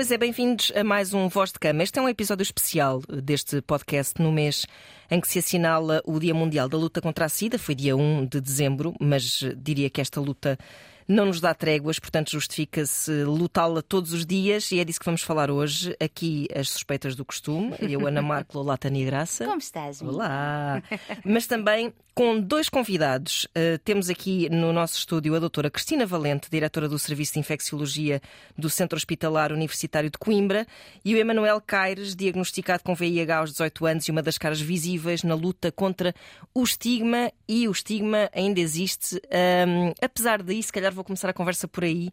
Pois é, bem-vindos a mais um Voz de Cama. Este é um episódio especial deste podcast no mês em que se assinala o Dia Mundial da Luta contra a SIDA. Foi dia 1 de dezembro, mas diria que esta luta não nos dá tréguas, portanto justifica-se lutá-la todos os dias e é disso que vamos falar hoje. Aqui as suspeitas do costume. Eu, Ana Marco, olá, Tânia Graça. Como estás? Olá. Mas também com dois convidados. Uh, temos aqui no nosso estúdio a doutora Cristina Valente, diretora do Serviço de Infecciologia do Centro Hospitalar Universitário de Coimbra, e o Emanuel Caires, diagnosticado com VIH aos 18 anos e uma das caras visíveis na luta contra o estigma, e o estigma ainda existe. Um, apesar daí, se calhar vou começar a conversa por aí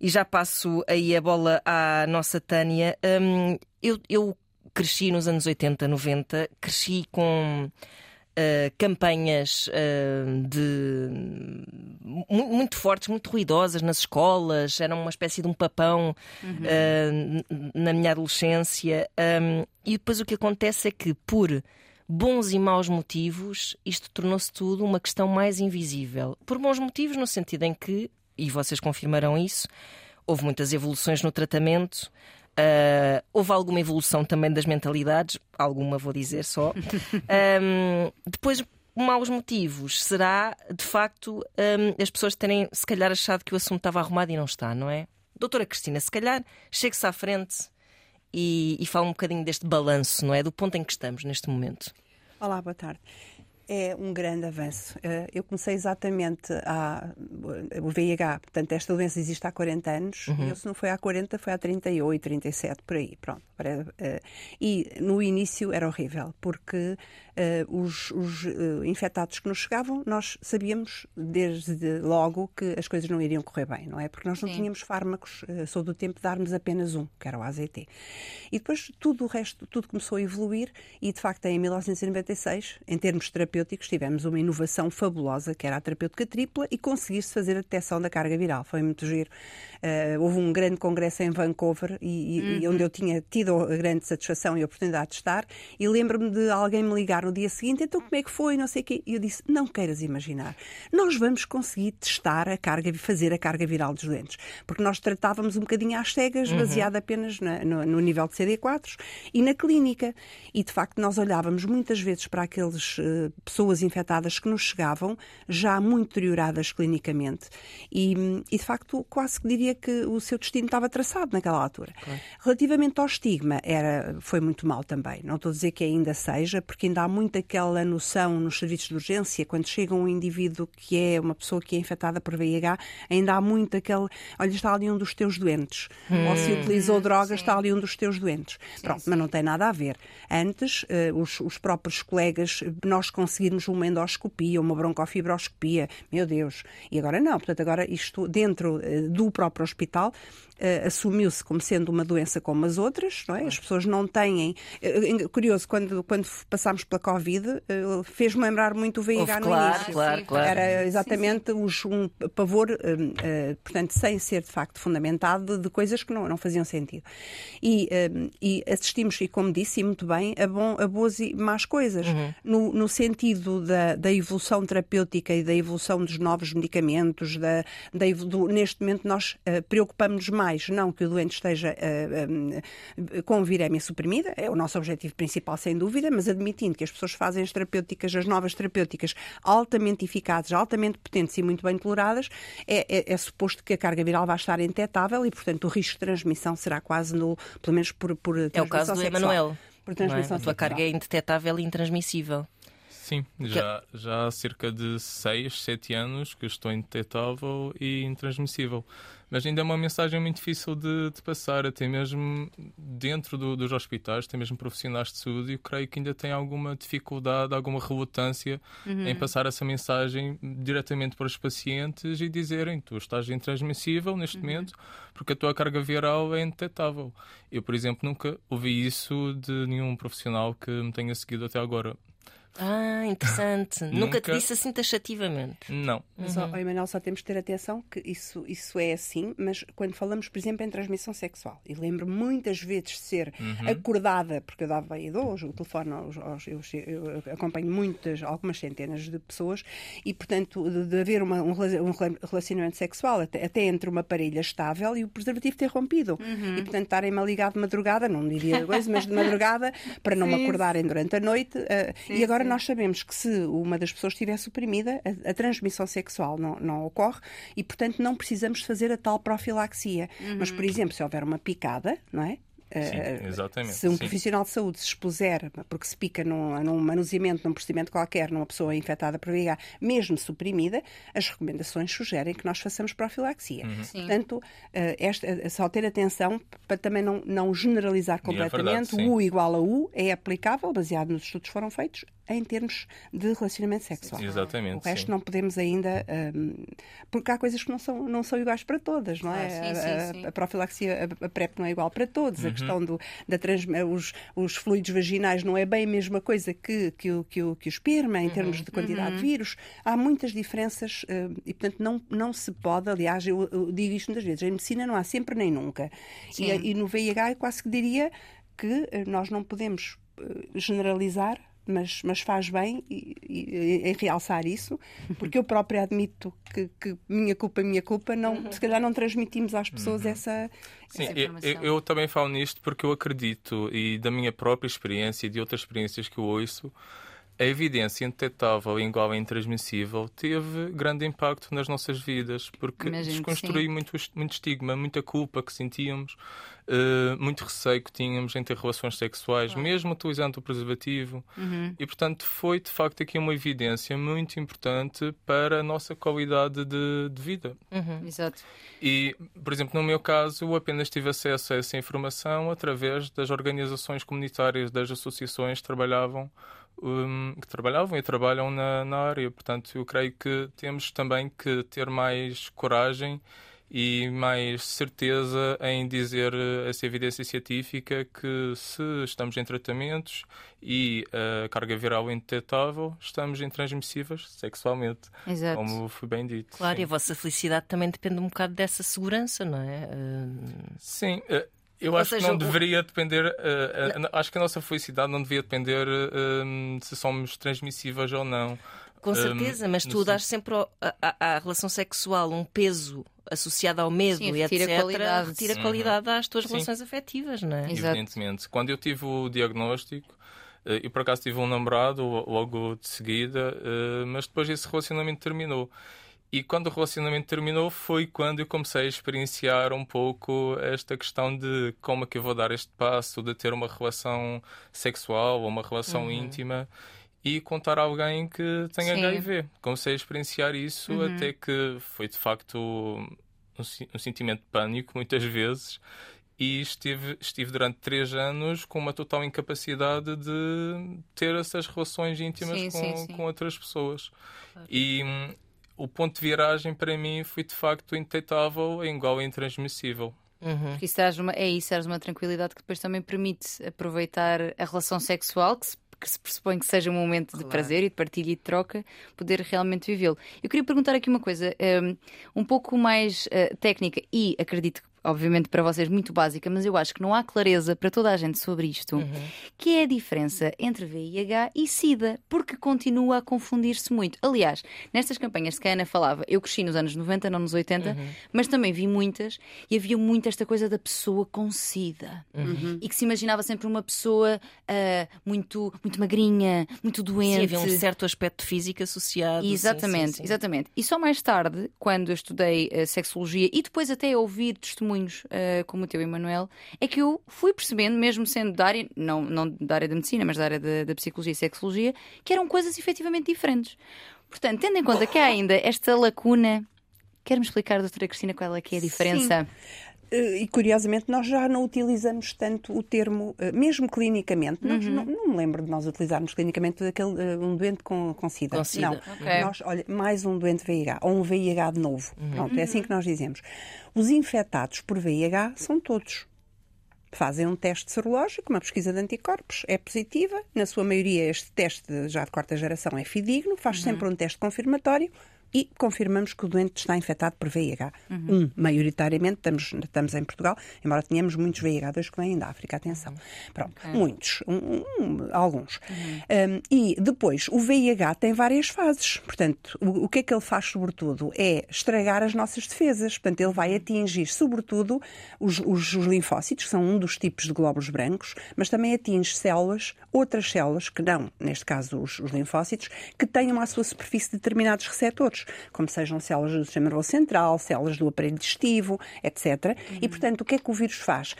e já passo aí a bola à nossa Tânia. Um, eu, eu cresci nos anos 80, 90, cresci com. Uh, campanhas uh, de muito fortes, muito ruidosas nas escolas, era uma espécie de um papão uhum. uh, na minha adolescência. Um, e depois o que acontece é que, por bons e maus motivos, isto tornou-se tudo uma questão mais invisível. Por bons motivos, no sentido em que e vocês confirmarão isso, houve muitas evoluções no tratamento. Uh, houve alguma evolução também das mentalidades, alguma vou dizer só. Um, depois, maus motivos será de facto um, as pessoas terem se calhar achado que o assunto estava arrumado e não está, não é? Doutora Cristina, se calhar chegue-se à frente e, e fale um bocadinho deste balanço, não é? Do ponto em que estamos neste momento. Olá, boa tarde é um grande avanço. Eh, eu comecei exatamente a o VIH, portanto, esta doença existe há 40 anos, uhum. eu se não foi há 40, foi há 38, 37, por aí, pronto. Eh, e no início era horrível, porque uh, os, os infectados que nos chegavam, nós sabíamos desde logo que as coisas não iriam correr bem, não é? Porque nós não Sim. tínhamos fármacos, sou do tempo de darmos apenas um, que era o AZT. E depois tudo o resto, tudo começou a evoluir e, de facto, em 1996, em termos terapêuticos, tivemos uma inovação fabulosa, que era a terapêutica tripla e conseguir-se fazer a detecção da carga viral. Foi muito giro. Uh, houve um grande congresso em Vancouver e, e, uhum. onde eu tinha tido a grande satisfação e a oportunidade de estar e lembro-me de alguém me ligar no dia seguinte, então como é que foi, não sei o quê. E eu disse, não queiras imaginar, nós vamos conseguir testar a carga, fazer a carga viral dos doentes, porque nós tratávamos um bocadinho às cegas, uhum. baseado apenas na, no, no, nível de CD4 e na clínica. E de facto nós olhávamos muitas vezes para aquelas uh, pessoas infectadas que nos chegavam, já muito deterioradas clinicamente, e, e, de facto quase que diria que o seu destino estava traçado naquela altura. Claro. Relativamente ao estigma, era, foi muito mal também. Não estou a dizer que ainda seja, porque ainda há muito aquela noção nos serviços de urgência, quando chega um indivíduo que é uma pessoa que é infectada por VIH, ainda há muito aquele, olha, está ali um dos teus doentes. Hum. Ou se utilizou drogas, sim. está ali um dos teus doentes. Sim, Pronto, sim. mas não tem nada a ver. Antes, uh, os, os, próprios colegas, nós conseguirmos uma endoscopia, uma broncofibroscopia, meu Deus. E agora não. Portanto, agora isto dentro uh, do próprio hospital uh, assumiu-se como sendo uma doença como as outras, não é? As pessoas não têm. Uh, curioso, quando, quando passámos pela Covid, uh, fez-me lembrar muito o VIH Houve, no claro, início. Claro, claro. Era exatamente sim, sim. um pavor, portanto, sem ser de facto fundamentado, de coisas que não, não faziam sentido. E, e assistimos, e como disse, e muito bem, a, bom, a boas e más coisas. Uhum. No, no sentido da, da evolução terapêutica e da evolução dos novos medicamentos, da, da, do, neste momento nós preocupamos-nos mais não que o doente esteja uh, uh, com virémia suprimida, é o nosso objetivo principal, sem dúvida, mas admitindo que as pessoas fazem as terapêuticas, as novas terapêuticas, altamente eficazes, altamente potentes e muito bem toleradas, é, é, é suposto que a carga viral vai estar indetetável e, portanto, o risco de transmissão será quase nulo, pelo menos por, por É o caso do Emanuel. Por transmissão é? A tua carga é indetetável e intransmissível. Sim, já, já há cerca de 6, 7 anos que estou indetetável e intransmissível. Mas ainda é uma mensagem muito difícil de, de passar, até mesmo dentro do, dos hospitais, até mesmo profissionais de saúde, eu creio que ainda tem alguma dificuldade, alguma relutância uhum. em passar essa mensagem diretamente para os pacientes e dizerem tu estás intransmissível neste uhum. momento porque a tua carga viral é indetetável. Eu, por exemplo, nunca ouvi isso de nenhum profissional que me tenha seguido até agora. Ah, interessante. Nunca, Nunca te disse assim taxativamente. Não. Mas, uhum. Emanuel, só temos que ter atenção que isso, isso é assim, mas quando falamos, por exemplo, em transmissão sexual, e lembro muitas vezes de ser uhum. acordada, porque eu dava e dou o telefone aos, aos eu, eu, acompanho muitas, algumas centenas de pessoas, e portanto, de, de haver uma, um, um, relacionamento sexual até, até, entre uma parelha estável e o preservativo ter rompido. Uhum. E portanto, estarem-me a ligar de madrugada, não diria coisa, mas de madrugada, para não sim, me acordarem durante a noite. Uh, e agora sim. nós sabemos que se uma das pessoas estiver suprimida, a, a transmissão sexual não, não, ocorre e, portanto, não precisamos fazer a tal profilaxia. Uhum. Mas, por exemplo, se houver uma picada, não é? Sim, eh, exatamente. Se um sim. profissional de saúde se expuser, porque se pica num, num manuseamento, num procedimento qualquer, numa pessoa infectada por VIH, mesmo suprimida, as recomendações sugerem que nós façamos profilaxia. Uhum. Portanto, eh, esta, só ter atenção para também não, não generalizar completamente. É verdade, o U igual a U é aplicável, baseado nos estudos que foram feitos, em termos de relacionamento sexual. Sim, exatamente. O resto sim. não podemos ainda. Um, porque há coisas que não são, não são iguais para todas, não é? Ah, sim, a, a, a, profilaxia, a, a, PrEP não é igual para todos. Uhum. A questão do, da trans, os, os fluidos vaginais não é bem a mesma coisa que, que, o, que, o, que o esperma, em uhum. termos de quantidade uhum. de vírus. Há muitas diferenças uh, e, portanto, não, não se pode. Aliás, eu, eu, digo isto muitas vezes: em medicina não há sempre nem nunca. E, e no VIH, eu quase que diria que eh, nós não podemos eh, generalizar mas, mas faz bem e, e, em realçar isso, porque eu própria admito que, que minha culpa, minha culpa, não, uhum. se calhar não transmitimos às pessoas uhum. essa, Sim, essa eu, eu, também falo nisto porque eu acredito, e da minha própria experiência e de outras experiências que eu ouço, a evidência indetetável e igual a intransmissível teve grande impacto nas nossas vidas, porque Imagino desconstruiu muito, muito estigma, muita culpa que sentíamos, uh, muito receio que tínhamos em ter relações sexuais, claro. mesmo utilizando o preservativo. Uhum. E, portanto, foi de facto aqui uma evidência muito importante para a nossa qualidade de, de vida. Uhum. Exato. E, por exemplo, no meu caso, eu apenas tive acesso a essa informação através das organizações comunitárias, das associações que trabalhavam um, que trabalhavam e trabalham na, na área. Portanto, eu creio que temos também que ter mais coragem e mais certeza em dizer eh, essa evidência científica que se estamos em tratamentos e a carga viral é indetetável, estamos intransmissíveis sexualmente, Exato. como foi bem dito. Claro, sim. e a vossa felicidade também depende um bocado dessa segurança, não é? Sim, eh, eu acho seja, que não deveria depender. Uh, uh, acho que a nossa felicidade não devia depender uh, se somos transmissíveis ou não. Com certeza, mas tu dás sempre à relação sexual um peso associado ao medo Sim, e etc. Qualidade. Retira uhum. qualidade às tuas Sim. relações afetivas, não é? Evidentemente. Quando eu tive o diagnóstico, eu por acaso tive um namorado logo de seguida, mas depois esse relacionamento terminou. E quando o relacionamento terminou foi quando eu comecei a experienciar um pouco esta questão de como é que eu vou dar este passo de ter uma relação sexual ou uma relação uhum. íntima e contar a alguém que tem Sim. HIV. Comecei a experienciar isso uhum. até que foi de facto um, um sentimento de pânico muitas vezes e estive, estive durante três anos com uma total incapacidade de ter essas relações íntimas sim, com, sim, sim. com outras pessoas. Claro. E o ponto de viragem para mim foi de facto indetetável, igual e intransmissível. Uhum. Porque isso uma, é isso, traz uma tranquilidade que depois também permite aproveitar a relação sexual, que se, que se pressupõe que seja um momento claro. de prazer e de partilha e de troca, poder realmente vivê-lo. Eu queria perguntar aqui uma coisa um, um pouco mais uh, técnica e acredito que obviamente para vocês muito básica, mas eu acho que não há clareza para toda a gente sobre isto, uhum. que é a diferença entre VIH e SIDA, porque continua a confundir-se muito. Aliás, nestas campanhas que a Ana falava, eu cresci nos anos 90, não nos 80, uhum. mas também vi muitas e havia muito esta coisa da pessoa com SIDA uhum. e que se imaginava sempre uma pessoa uh, muito, muito magrinha, muito doente. Sim, havia um certo aspecto físico associado. Exatamente, sim, sim, sim. exatamente. E só mais tarde, quando eu estudei uh, sexologia e depois até ouvir testemunhos testemunhos uh, como o teu, Emanuel, é que eu fui percebendo, mesmo sendo da área, não, não da área da medicina, mas da área da, da psicologia e sexologia, que eram coisas efetivamente diferentes. Portanto, tendo em conta que há ainda esta lacuna, quer-me explicar, doutora Cristina, qual é que é a diferença? Sim. Eh, e curiosamente nós já não utilizamos tanto o termo, eh, mesmo clinicamente. Uhum. Nós, não, não, me lembro de nós utilizarmos clinicamente aquele, eh, um doente com, com SIDA. Com SIDA. Não, okay. nós, olha, mais um doente VIH, ou um VIH de novo. Uhum. Pronto, é assim que nós dizemos. Os infectados por VIH são todos. fazem um teste serológico, uma pesquisa de anticorpos, é positiva, na sua maioria este teste já de quarta geração é fidedigno, faz uhum. sempre um teste confirmatório, e confirmamos que o doente está infectado por VIH. Uhum. Um, maioritariamente, estamos, estamos em Portugal, embora tenhamos muitos VIH2 que vêm da África, atenção. Uhum. Pronto, okay. muitos, um, um, alguns. Uhum. Um, e depois, o VIH tem várias fases. Portanto, o, o, que é que ele faz, sobretudo? É estragar as nossas defesas. Portanto, ele vai atingir, sobretudo, os, os, os linfócitos, que são um dos tipos de glóbulos brancos, mas também atinge células, outras células, que não, neste caso os, os linfócitos, que tenham à sua superfície determinados receptores como sejam células do sistema nervoso central, células do aparelho digestivo, etc. Uhum. E, portanto, o que é que o vírus faz?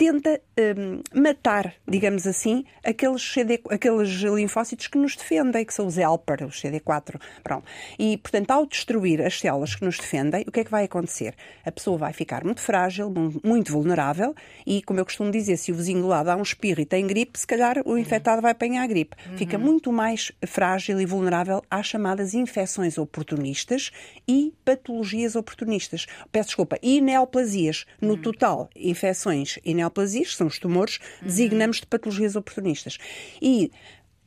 Tenta um, matar, digamos assim, aqueles, CD, aqueles linfócitos que nos defendem, que são os helper, os CD4. Pronto. E, portanto, ao destruir as células que nos defendem, o que é que vai acontecer? A pessoa vai ficar muito frágil, muito vulnerável e, como eu costumo dizer, se o vizinho do lado dá um espirro e tem gripe, se calhar o infectado vai apanhar a gripe. Uhum. Fica muito mais frágil e vulnerável às chamadas infecções oportunistas e patologias oportunistas. Peço desculpa, e neoplasias. No uhum. total, infecções e neoplasias neoplasias, que são os tumores, uhum. designamos de patologias oportunistas. E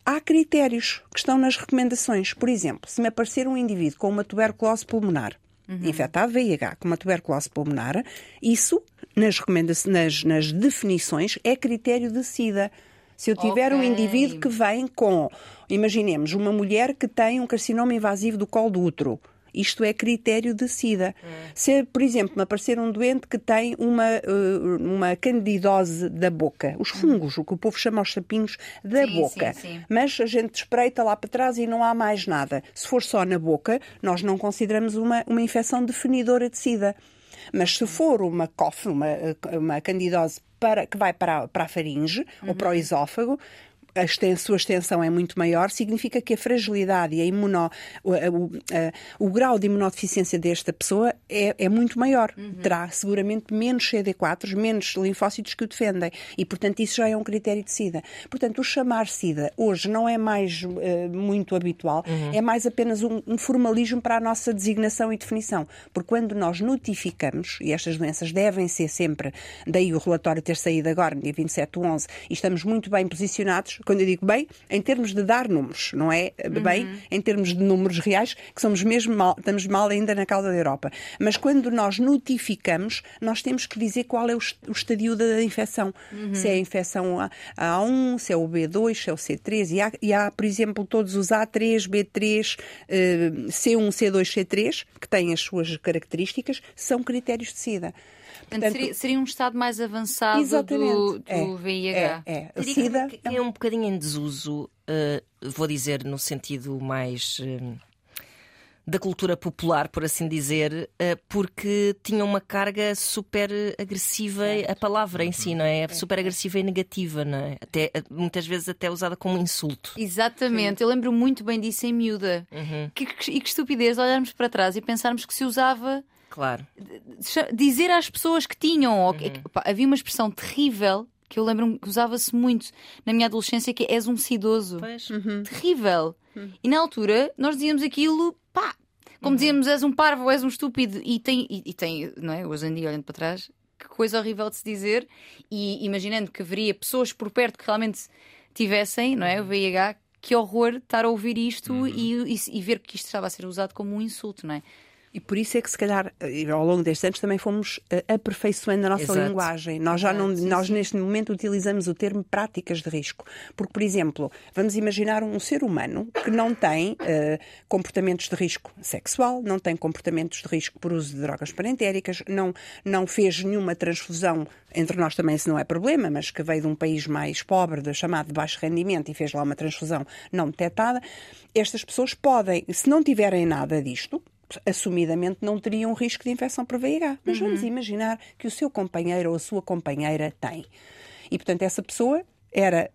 há critérios que estão nas recomendações. Por exemplo, se me aparecer um indivíduo com uma tuberculose pulmonar, uhum. infectado VIH com uma tuberculose pulmonar, isso, nas, nas, nas definições, é critério de SIDA. Se eu tiver okay. um indivíduo que vem com, imaginemos, uma mulher que tem um carcinoma invasivo do colo do útero, isto é critério de SIDA. Hum. Se, por exemplo, me aparecer um doente que tem uma, eh, uma candidose da boca, os hum. fungos, o que o povo chama os sapinhos da sim, boca, sim, sim. mas a gente espreita lá para trás e não há mais nada. Se for só na boca, nós não consideramos uma, uma infecção definidora de SIDA. Mas se for uma COF, uma, uma candidose para, que vai para, para a faringe uhum. ou para o uhum. esófago, a sua extensão é muito maior, significa que a fragilidade e a imuno, o, o, o grau de imunodeficiência desta pessoa é, é muito maior. Uhum. Terá seguramente menos CD4, menos linfócitos que o defendem. E, portanto, isso já é um critério de SIDA. Portanto, o chamar SIDA hoje não é mais uh, muito habitual, uhum. é mais apenas um, um, formalismo para a nossa designação e definição. Porque quando nós notificamos, e estas doenças devem ser sempre, daí o relatório ter saído agora, no dia 27 de 11, e estamos muito bem posicionados, quando eu digo bem, em termos de dar números, não é bem uhum. em termos de números reais, que somos mesmo mal, estamos mal ainda na cauda da Europa. Mas quando nós notificamos, nós temos que dizer qual é o, estadio da infecção. Uhum. Se é a infecção A1, se é o B2, se é o C3, e há, e há por exemplo, todos os A3, B3, C1, C2, C3, que têm as suas características, são critérios de SIDA. Portanto, seria, seria, um estado mais avançado exatamente. do, do é, VIH. É, é. SIDA é um bocadinho em desuso, uh, vou dizer no sentido mais. Uh, da cultura popular, por assim dizer, eh, porque tinha uma carga super agressiva, a palavra em si, não é? Super agressiva e negativa, não é? Até, muitas vezes até usada como insulto. Exatamente, Sim. eu lembro muito bem disso em miúda. Uhum. Que, que, e que estupidez olharmos para trás e pensarmos que se usava Claro. Dizer às pessoas que tinham. Uhum. Que, pá, havia uma expressão terrível que eu lembro-me que usava-se muito na minha adolescência, que é és um sidoso. Uhum. Terrível. Uhum. E na altura nós dizíamos aquilo, pá, como uhum. dizíamos, és um parvo, és um estúpido. E tem, e, e, tem, não é? Hoje em dia, olhando para trás, que coisa horrível de se dizer. E imaginando que haveria pessoas por perto que realmente tivessem, não é? O VIH, que horror estar a ouvir isto uhum. e, e, e, ver que isto estava a ser usado como um insulto, não é? E por isso é que, se calhar, eh, ao longo destes anos também fomos uh, aperfeiçoando a nossa Exato. linguagem. Nós já não, nós neste momento utilizamos o termo práticas de risco. Porque, por exemplo, vamos imaginar um ser humano que não tem uh, comportamentos de risco sexual, não tem comportamentos de risco por uso de drogas parentéricas, não, não fez nenhuma transfusão, entre nós também isso não é problema, mas que veio de um país mais pobre, chamado de baixo rendimento, e fez lá uma transfusão não detectada. Estas pessoas podem, se não tiverem nada disto, assumidamente não teriam um risco de infecção por VIH. Mas uhum. vamos imaginar que o seu companheiro ou a sua companheira tem. E, portanto, essa pessoa era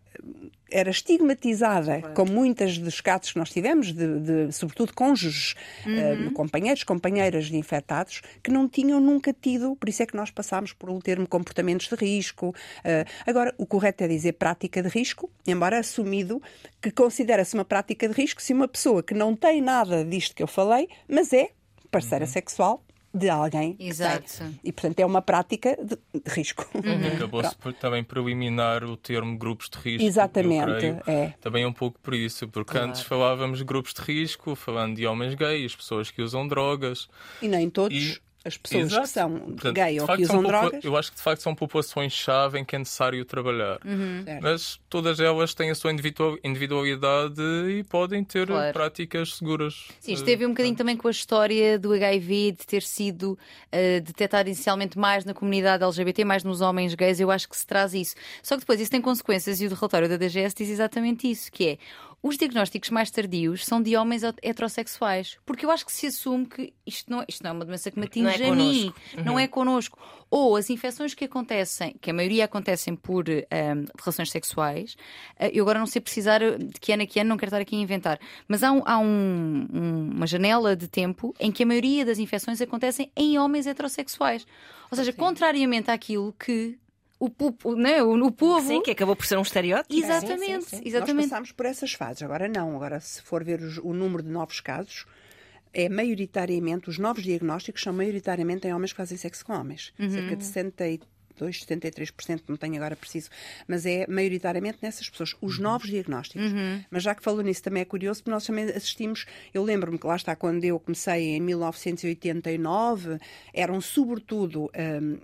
era estigmatizada, claro. como muitas dos casos que nós tivemos, de, de sobretudo cônjuges, uhum. uh, companheiros, companheiras de infectados, que não tinham nunca tido, por isso é que nós passámos por um termo comportamentos de risco. Uh, agora, o correto é dizer prática de risco, embora assumido que considera-se uma prática de risco se uma pessoa que não tem nada disto que eu falei, mas é parceira uhum. sexual de alguém. Exato. E, portanto, é uma prática de, de risco. Uhum. Acabou-se também por eliminar o termo grupos de risco. Exatamente. É. Também é um pouco por isso, porque claro. antes falávamos de grupos de risco, falando de homens gays, pessoas que usam drogas. E nem todos. E as pessoas Exato. que são Portanto, gay ou que usam drogas. Eu acho que de facto são populações-chave em que é necessário trabalhar. Uhum. Mas todas elas têm a sua individualidade e podem ter claro. práticas seguras. Sim, esteve um bocadinho também com a história do HIV, de ter sido uh, detectado inicialmente mais na comunidade LGBT, mais nos homens gays. Eu acho que se traz isso. Só que depois isso tem consequências e o relatório da DGS diz exatamente isso, que é os diagnósticos mais tardios são de homens heterossexuais. Porque eu acho que se assume que isto não, isto não é uma doença que me atinge é a mim, uhum. não é connosco. Ou as infecções que acontecem, que a maioria acontecem por um, relações sexuais, uh, eu agora não sei precisar de que ano a que ano, não quero estar aqui a inventar, mas há, um, há um, uma janela de tempo em que a maioria das infecções acontecem em homens heterossexuais. Ou seja, Sim. contrariamente àquilo que o, o, né, o, o povo. Sim, que acabou por ser um estereótipo. Exatamente, sim, sim, sim. exatamente. Nós passámos por essas fases. Agora não. Agora, se for ver os, o número de novos casos, é maioritariamente, os novos diagnósticos são maioritariamente em homens que fazem sexo com homens. Uhum. Cerca de 63 72%, 73%, não tenho agora preciso, mas é maioritariamente nessas pessoas, os uhum. novos diagnósticos. Uhum. Mas já que falou nisso, também é curioso, porque nós também assistimos, eu lembro-me que lá está, quando eu comecei em 1989, eram sobretudo, hum,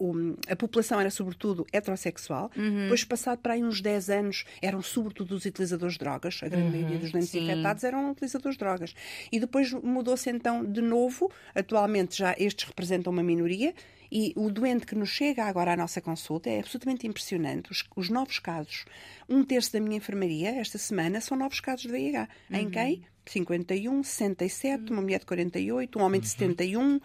hum, a, população era sobretudo heterossexual, uhum. depois passado para aí uns 10 anos, eram sobretudo os utilizadores de drogas, a grande maioria dos doentes infectados eram utilizadores de drogas. E depois mudou-se então de novo, atualmente já estes representam uma minoria, e o doente que nos chega agora à nossa consulta é absolutamente impressionante. Os, os novos casos, um terço da minha enfermaria esta semana são novos casos de VIH. Uhum. Em quem? 51, 67, uhum. uma mulher de 48, um homem de 71, uhum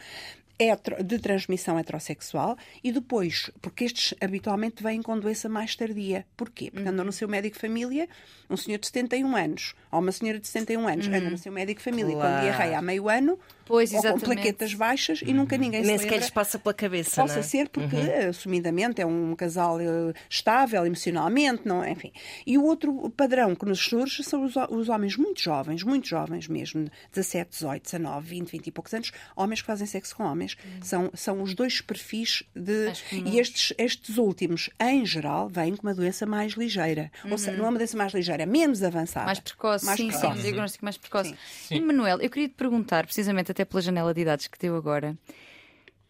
de transmissão heterossexual e depois, porque estes habitualmente vêm com doença mais tardia. Porquê? Porque andam no seu médico família, um senhor de 71 anos ou uma senhora de 71 anos, uhum. andam no seu médico família claro. com diarreia há meio ano Pois, ou com plaquetas baixas e nunca ninguém Nem se sequer lhes passa pela cabeça. Possa é? ser porque, uhum. assumidamente, é um casal uh, estável emocionalmente, não, é? enfim. E o outro padrão que nos surge são os, os homens muito jovens, muito jovens mesmo, 17, 18, 19, 20, 20 e poucos anos, homens que fazem sexo com homens. Uhum. São, são os dois perfis de. E estes, estes últimos, em geral, vêm com uma doença mais ligeira. Uhum. Ou seja, não é uma doença mais ligeira, é menos avançada. Mais precoce, mais sim, precoce. sim, um diagnóstico mais precoce. Sim. Sim. E Manuel, eu queria te perguntar, precisamente até pela janela de idades que deu agora,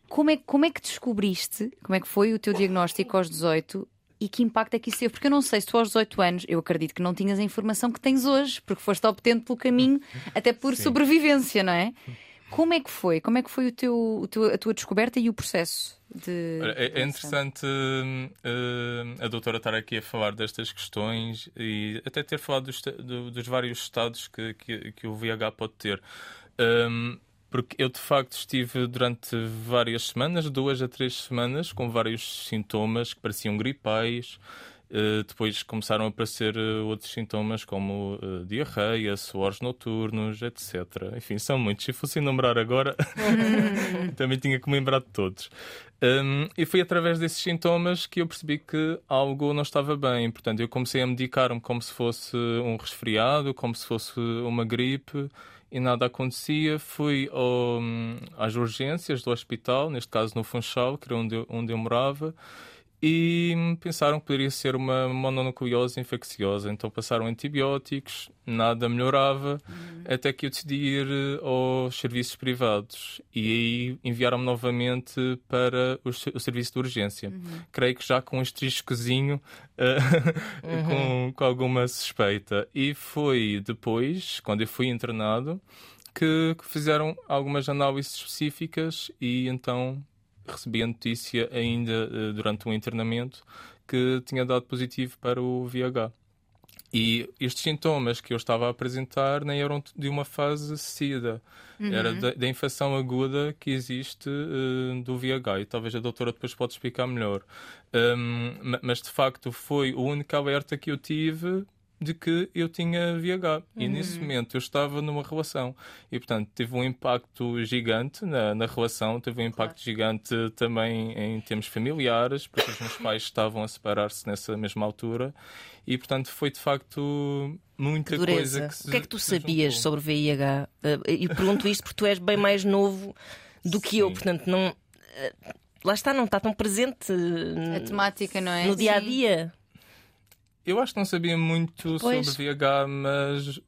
como é, como é que descobriste, como é que foi o teu diagnóstico aos 18 e que impacto é que isso teve? Porque eu não sei se tu aos 18 anos, eu acredito que não tinhas a informação que tens hoje, porque foste obtendo pelo caminho, até por Sim. sobrevivência, não é? Como é que foi? Como é que foi o teu, o teu, a tua descoberta e o processo? De... É, é interessante uh, a doutora estar aqui a falar destas questões e até ter falado dos, do, dos vários estados que, que, que, o VIH pode ter. Um, porque eu de facto estive durante várias semanas, duas a três semanas, com vários sintomas que pareciam gripais. Uh, depois começaram a aparecer uh, outros sintomas como uh, diarreia, suores noturnos, etc. Enfim, são muitos. Se fosse enumerar agora, também tinha que me lembrar de todos. Um, e foi através desses sintomas que eu percebi que algo não estava bem. Portanto, eu comecei a medicar-me como se fosse um resfriado, como se fosse uma gripe e nada acontecia. Fui ao, às urgências do hospital, neste caso no Funchal, que era onde eu, onde eu morava, e pensaram que poderia ser uma mononucleose infecciosa. Então passaram antibióticos, nada melhorava, uhum. até que eu decidi ir eh, aos serviços privados. E aí enviaram-me novamente para o, o, serviço de urgência. Uhum. Creio que já com um estriscozinho, uh, uhum. com, com alguma suspeita. E foi depois, quando eu fui internado, que, que fizeram algumas análises específicas e então recebi a notícia ainda uh, durante o internamento que tinha dado positivo para o VIH. E estes sintomas que eu estava a apresentar nem eram de uma fase SIDA, uhum. era da, da, infecção aguda que existe uh, do VIH. E talvez a doutora depois pode explicar melhor. Um, mas de facto foi o único alerta que eu tive de que eu tinha VIH. Uhum. E nesse momento eu estava numa relação. E, portanto, teve um impacto gigante na, na relação, teve um impacto claro. gigante também em termos familiares, porque os meus pais estavam a separar-se nessa mesma altura. E, portanto, foi de facto muita coisa que se. O que é que tu sabias juntou. sobre VIH? Eh, e pergunto isto porque tu és bem mais novo do que Sim. eu, portanto, não. Eh, lá está, não está tão presente a temática, não é? No dia a dia. Eu acho que não sabia muito pois. sobre VH, mas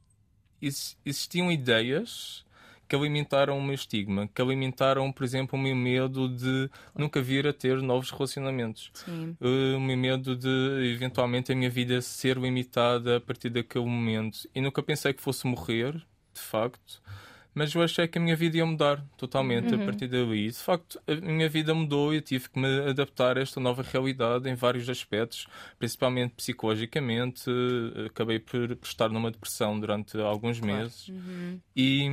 existiam ideias que alimentaram o meu estigma, que alimentaram, por exemplo, o meu medo de nunca vir a ter novos relacionamentos. Sim. Uh, o meu medo de, eventualmente, a minha vida ser limitada a partir daquele momento. E nunca pensei que fosse morrer, de facto mas eu achei que a minha vida ia mudar totalmente uhum. a partir dali. De facto, a minha vida mudou e eu tive que me adaptar a esta nova realidade em vários aspectos, principalmente psicologicamente. Acabei por, estar numa depressão durante alguns claro. meses uhum. e,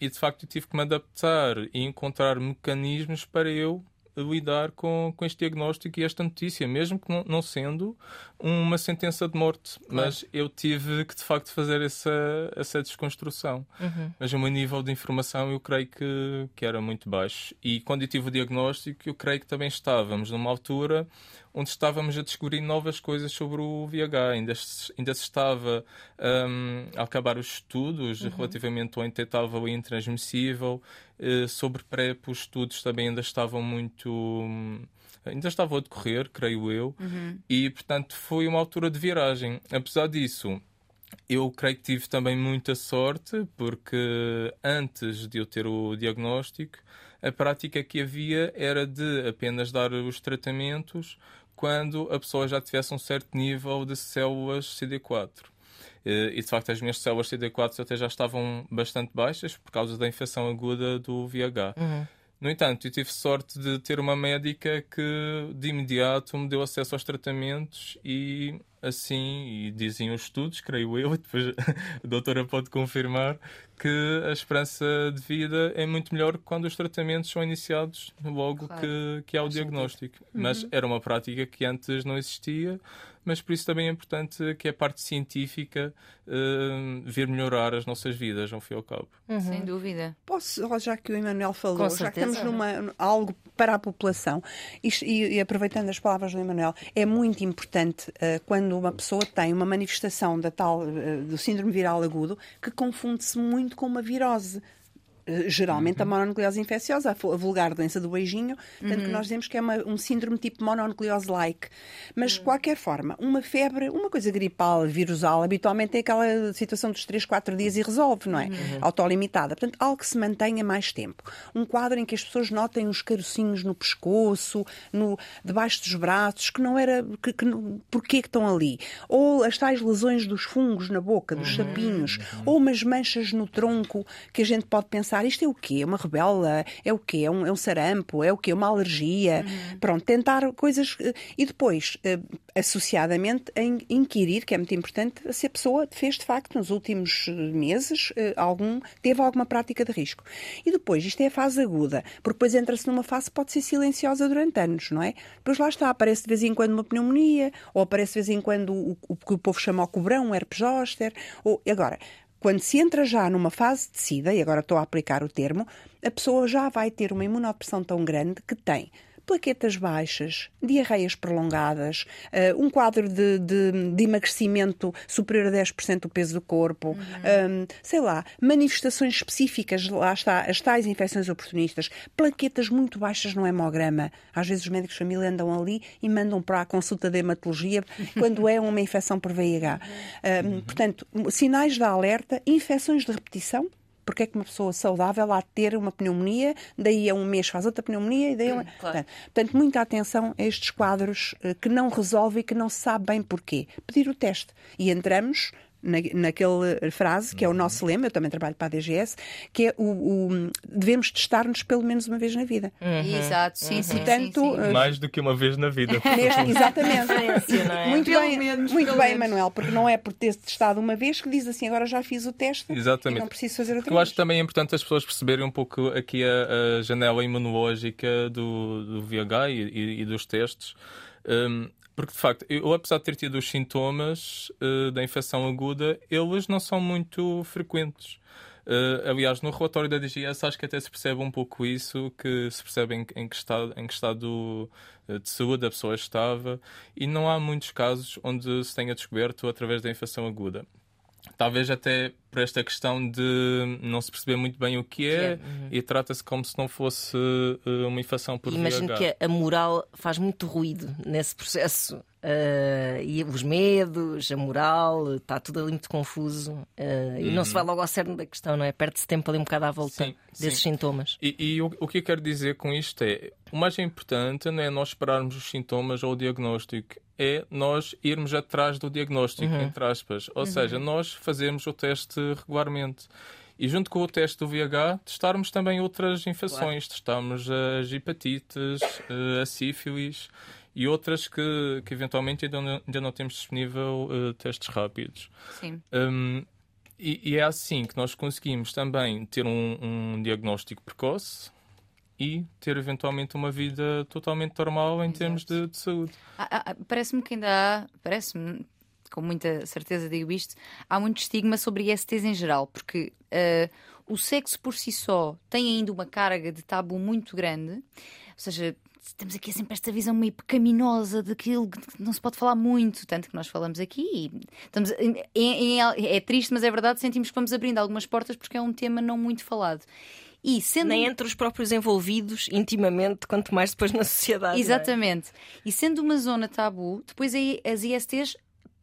e, de facto, eu tive que me adaptar e encontrar mecanismos para eu lidar com, com este diagnóstico e esta notícia, mesmo que não, não sendo uma sentença de morte. Claro. Mas eu tive que, de facto, fazer essa, essa desconstrução. Uhum. Mas o meu nível de informação eu creio que, que era muito baixo. E quando eu tive o diagnóstico, eu creio que também estávamos numa altura onde estávamos a descobrir novas coisas sobre o VH. Ainda se, ainda se estava um, a acabar os estudos uhum. relativamente ao intentável e intransmissível. Uh, sobre PrEP, os estudos também ainda estavam muito. Um, ainda estavam a decorrer, creio eu, uhum. e portanto foi uma altura de viragem. Apesar disso, eu creio que tive também muita sorte, porque antes de eu ter o diagnóstico, a prática que havia era de apenas dar os tratamentos quando a pessoa já tivesse um certo nível de células CD4. Eh, e de facto, as minhas células CD4 até já estavam bastante baixas por causa da infecção aguda do VIH. Uhum. No entanto, eu tive sorte de ter uma médica que de imediato me deu acesso aos tratamentos e assim, e dizem os estudos, creio eu, depois a doutora pode confirmar, que a esperança de vida é muito melhor quando os tratamentos são iniciados logo claro. que, que há o diagnóstico. Uhum. Mas era uma prática que antes não existia mas por isso também é importante que a parte científica uh, vir melhorar as nossas vidas, ao fim e ao cabo. Uhum. Sem dúvida. Posso, já que o Emanuel falou, já que estamos numa, algo para a população, e, e, aproveitando as palavras do Emanuel, é muito importante uh, quando uma pessoa tem uma manifestação da tal, uh, do síndrome viral agudo que confunde-se muito com uma virose. Eh, geralmente uhum. a mononucleose infecciosa, a vulgar doença do beijinho, tanto uhum. que nós dizemos que é uma, um síndrome tipo mononucleose-like. Mas, de uhum. qualquer forma, uma febre, uma coisa gripal, virusal, habitualmente é aquela situação dos 3, 4 dias e resolve, não é? Uhum. Autolimitada. Portanto, algo que se mantenha mais tempo. Um quadro em que as pessoas notem os carocinhos no pescoço, no, debaixo dos braços, que não era. Que, que, porquê que estão ali? Ou as tais lesões dos fungos na boca, dos uhum. sapinhos, uhum. ou umas manchas no tronco que a gente pode pensar pensar isto é o quê? Uma rebela? É o quê? É um, é um sarampo? É o quê? Uma alergia? Uhum. Pronto, tentar coisas. Eh, e depois, eh, associadamente, em inquirir, que é muito importante, se a pessoa fez de facto nos últimos eh, meses algum, teve alguma prática de risco. E depois, isto é a fase aguda, porque depois entra-se numa fase que pode ser silenciosa durante anos, não é? Depois lá está, aparece de vez em quando uma pneumonia, ou aparece de vez em quando o, o que o povo chama o cobrão, o herpes zoster, ou agora quando se entra já numa fase de SIDA, e agora estou a aplicar o termo, a pessoa já vai ter uma imunodepressão tão grande que tem plaquetas baixas, diarreias prolongadas, uh, um quadro de, de, de, emagrecimento superior a 10% do peso do corpo, uhum. um, sei lá, manifestações específicas, lá está, as tais infecções oportunistas, plaquetas muito baixas no hemograma. Às vezes os médicos de família andam ali e mandam para a consulta de hematologia quando é uma infecção por VIH. Um, uhum. Portanto, sinais de alerta, infecções de repetição, porque é que uma pessoa saudável há de ter uma pneumonia, daí a um mês faz outra pneumonia e daí a uma... claro. Portanto, muita atenção a estes quadros eh, que não resolve e que não se sabe bem porquê. Pedir o teste. E entramos na, naquela frase, que é o uhum. nosso lema, eu também trabalho para a DGS, que é o, o devemos testar-nos pelo menos uma vez na vida. Uhum. Exato, sim, uhum. sim, Portanto, sim, sim. Mais do que uma vez na vida. exatamente. é? Muito pelo bem, menos, muito bem Manuel, porque não é por ter testado uma vez que diz assim, agora já fiz o teste exatamente. e não preciso fazer outra eu vez. Eu acho também importante as pessoas perceberem um pouco aqui a, a janela imunológica do, do VH e, e, e dos testes. Um, Porque, de facto, eu, apesar de ter tido os sintomas uh, da infecção aguda, eles não são muito frequentes. Uh, aliás, no relatório da DGS acho que até se percebe um pouco isso, que se percebe em, em que estado, em que estado de saúde a pessoa estava, e não há muitos casos onde se tenha descoberto através da infecção aguda. Talvez até por esta questão de não se perceber muito bem o que é, uhum. e trata-se como se não fosse uh, uma infecção por Imagino VIH. que a moral faz muito ruído nesse processo. Uh, e os medos, a moral, está tudo ali muito confuso uh, uhum. e não se vai uhum. logo ao cerne da questão, não é? Perde-se tempo ali um bocado à volta sim, desses sim. sintomas. E, e o, o, que eu quero dizer com isto é: o mais importante não é nós esperarmos os sintomas ou o diagnóstico, é nós irmos atrás do diagnóstico, uhum. entre aspas. Ou uhum. seja, nós fazermos o teste regularmente. E junto com o teste do VIH, testarmos também outras infecções. Claro. Testarmos as hepatites, eh, a sífilis e outras que, que eventualmente ainda não, ainda não temos disponível uh, testes rápidos. Sim. Um, e, e, é assim que nós conseguimos também ter um, um diagnóstico precoce e ter eventualmente uma vida totalmente normal em Exato. termos de, de saúde. Ah, ah, ah, parece-me que ainda há, parece-me, com muita certeza digo isto, há muito estigma sobre ISTs em geral, porque uh, o sexo por si só tem ainda uma carga de tabu muito grande, ou seja, temos aqui sempre esta visão meio pecaminosa daquilo que não se pode falar muito, tanto que nós falamos aqui. Estamos, é, é, é triste, mas é verdade, sentimos que vamos abrindo algumas portas porque é um tema não muito falado. E sendo... Nem entre os próprios envolvidos, intimamente, quanto mais depois na sociedade. É? Exatamente. É? E sendo uma zona tabu, depois as ISTs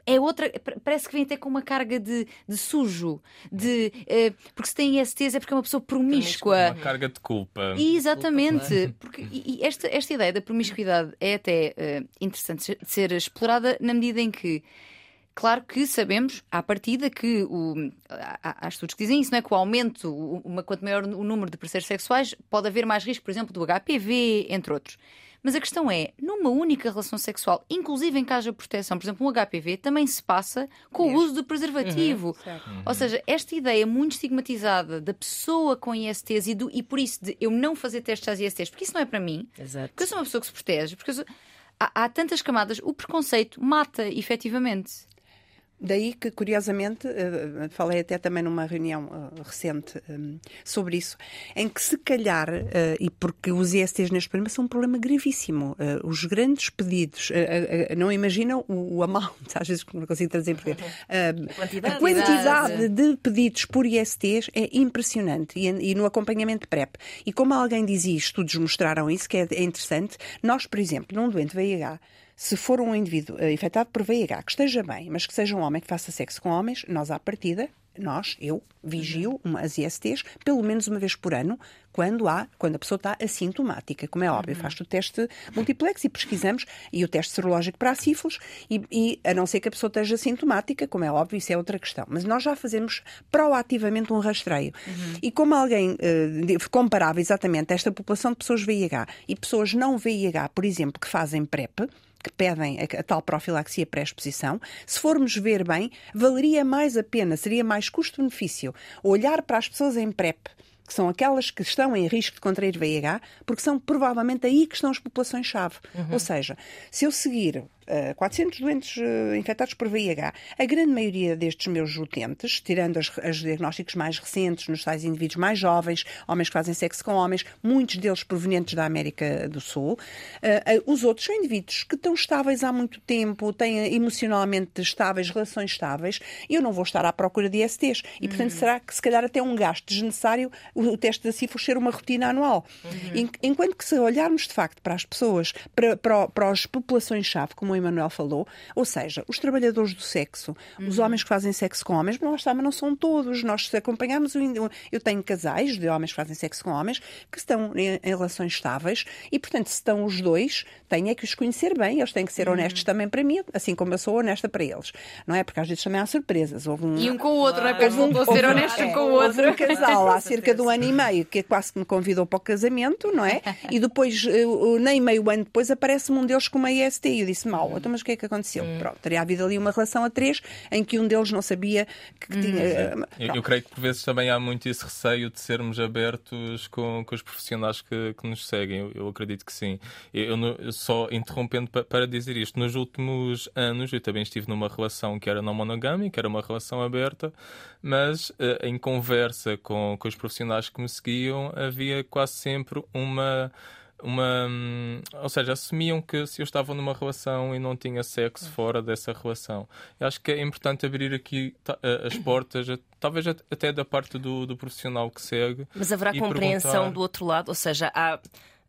é outra, parece que vem até com uma carga de, de sujo, de uh, porque se tem ISTs é porque é uma pessoa promíscua. Uma carga de culpa. E, exatamente, porque e, e esta, esta ideia da promiscuidade é até uh, interessante de ser explorada na medida em que Claro que sabemos, à partida, que o, há, há, estudos que dizem isso, não é? Que o aumento, uma, quanto maior o número de parceiros sexuais, pode haver mais risco, por exemplo, do HPV, entre outros. Mas a questão é, numa única relação sexual, inclusive em caso de proteção, por exemplo, um HPV, também se passa com o uso do preservativo. Uhum, Ou seja, esta ideia muito estigmatizada da pessoa com ISTs e, do, e por isso de eu não fazer testes às ISTs, porque isso não é para mim, Exato. porque eu sou uma pessoa que se protege, porque sou... há, há tantas camadas, o preconceito mata efetivamente. Daí que, curiosamente, uh, falei até também numa reunião uh, recente um, sobre isso, em que se calhar, uh, e porque os ISTs neste problema são um problema gravíssimo, os grandes pedidos, não imaginam o, o amount, às vezes não consigo trazer em português, a quantidade, de pedidos por ISTs é impressionante. E, e, no acompanhamento PrEP. E como alguém dizia, estudos mostraram isso, que é, é interessante, nós, por exemplo, num doente VIH, se for um indivíduo uh, infectado por VIH que esteja bem, mas que seja um homem que faça sexo com homens, nós à partida, nós, eu, vigio uma, as ISTs pelo menos uma vez por ano, quando há, quando a pessoa está assintomática, como é óbvio, uhum. faz o teste multiplex e pesquisamos, e o teste serológico para a sífilis, e, e, a não ser que a pessoa esteja assintomática, como é óbvio, isso é outra questão. Mas nós já fazemos proativamente um rastreio. Uhum. E como alguém uh, comparava exatamente esta população de pessoas VIH e pessoas não VIH, por exemplo, que fazem PrEP, que pedem a, a tal profilaxia pré-exposição, se formos ver bem, valeria mais a pena, seria mais custo-benefício olhar para as pessoas em PrEP que são aquelas que estão em risco de contrair VIH, porque são provavelmente aí que estão as populações-chave. Uhum. Ou seja, se eu seguir 400 eh, doentes uh, infectados por VIH. A grande maioria destes meus utentes, tirando os diagnósticos mais recentes nos tais indivíduos mais jovens, homens que fazem sexo com homens, muitos deles provenientes da América do Sul, uh, os outros são indivíduos que estão estáveis há muito tempo, têm emocionalmente estáveis, relações estáveis, e eu não vou estar à procura de ISTs. E, portanto, uhum. será que se calhar até um gasto desnecessário o, teste da sífilis ser uma rotina anual. Uhum. Enquanto que se olharmos de facto para as pessoas, para, para, para as populações-chave, como o Emanuel falou, ou seja, os trabalhadores do sexo, uhum. os homens que fazem sexo com homens, nós também não são todos. Nós acompanhamos, eu tenho casais de homens que fazem sexo com homens que estão em, em relações estáveis e, portanto, se estão os dois, têm é que os conhecer bem, eles têm que ser uhum. honestos também para mim, assim como eu sou honesta para eles. Não é? Porque às vezes também há surpresas. Houve um... E um com o outro, claro. não é? Porque um, ser honesto é, com o outro. Houve um casal há cerca de um ano e meio que quase que me convidou para o casamento, não é? E depois, nem meio ano depois, aparece-me um deles com uma IST e eu disse, mal então, mas o que é que aconteceu? Hum. Pronto, teria havido ali uma relação a três em que um deles não sabia que hum. tinha. Uh, eu, eu, creio que por vezes também há muito esse receio de sermos abertos com, com os profissionais que, que nos seguem. Eu, eu acredito que sim. Eu, eu só interrompendo para, dizer isto, nos últimos anos eu também estive numa relação que era não monogâmica, era uma relação aberta, mas uh, em conversa com, com os profissionais que me seguiam havia quase sempre uma uma. Ou seja, assumiam que se eu estava numa relação e não tinha sexo fora dessa relação. Eu acho que é importante abrir aqui as portas, talvez até da parte do, do profissional que segue. Mas haverá compreensão do outro lado? Ou seja, há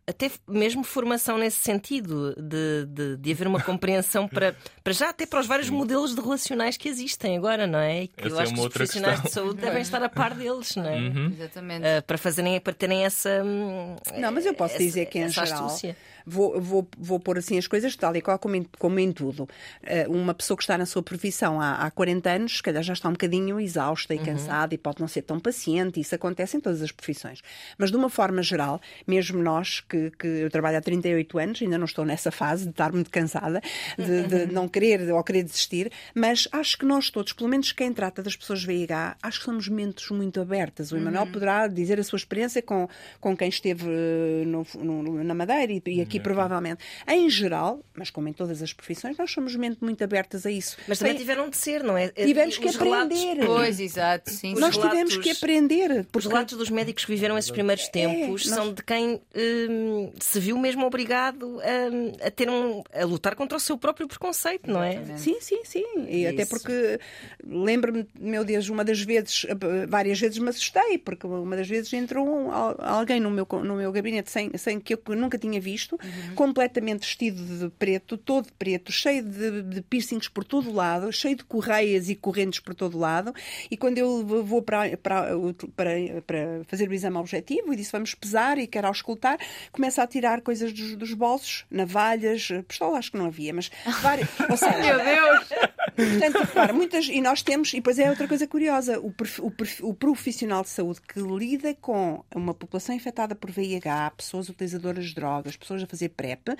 até mesmo formação nesse sentido, de, de, de haver uma compreensão para, para já até para os vários Sim. modelos de relacionais que existem agora, não é? E que essa eu acho é que os profissionais questão. de saúde devem estar a par deles, não é? Uhum. Exatamente. Uh, para, fazerem, para terem essa. Não, mas eu posso essa, dizer que em geral. Astúcia vou, vou, vou pôr assim as coisas tal e qual como em, como em tudo. Uh, uma pessoa que está na sua profissão há, há 40 anos, se calhar já está um bocadinho exausta e uhum. cansada e pode não ser tão paciente, isso acontece em todas as profissões. Mas de uma forma geral, mesmo nós, que, que eu trabalho há 38 anos, ainda não estou nessa fase de estar muito cansada, de, de não querer ou querer desistir, mas acho que nós todos, pelo menos quem trata das pessoas VIH, acho que somos mentes muito abertas. O Emanuel uhum. poderá dizer a sua experiência com, com quem esteve eh, no, no, na Madeira e, e aqui aqui provavelmente. Em geral, mas como em todas as profissões, nós somos mente muito abertas a isso. Mas também tiveram de ser, não é? Tivemos que aprender. Pois, exato, sim. Nós relatos... tivemos que aprender. Porque... Os relatos dos médicos que viveram esses primeiros é, tempos é, nós... são de quem hum, se viu mesmo obrigado a, a, ter um, a lutar contra o seu próprio preconceito, não é? Sim, sim, sim. E até porque lembro-me, meu Deus, uma das vezes, várias vezes me assustei, porque uma das vezes entrou um, alguém no meu, no meu gabinete sem, sem que eu nunca tinha visto uhum. completamente vestido de preto, todo preto, cheio de, de piercings por todo lado, cheio de correias e correntes por todo lado. E quando eu vou para, para, para, para fazer o exame objetivo e disse vamos pesar e quero auscultar, começa a tirar coisas dos, dos bolsos, navalhas, pistola acho que não havia, mas várias. Ou seja, Meu Deus! Portanto, repara, muitas, e nós temos, e depois é outra coisa curiosa, o, o, o profissional de saúde que lida com uma população infectada por VIH, pessoas utilizadoras de drogas, pessoas a fazer PrEP,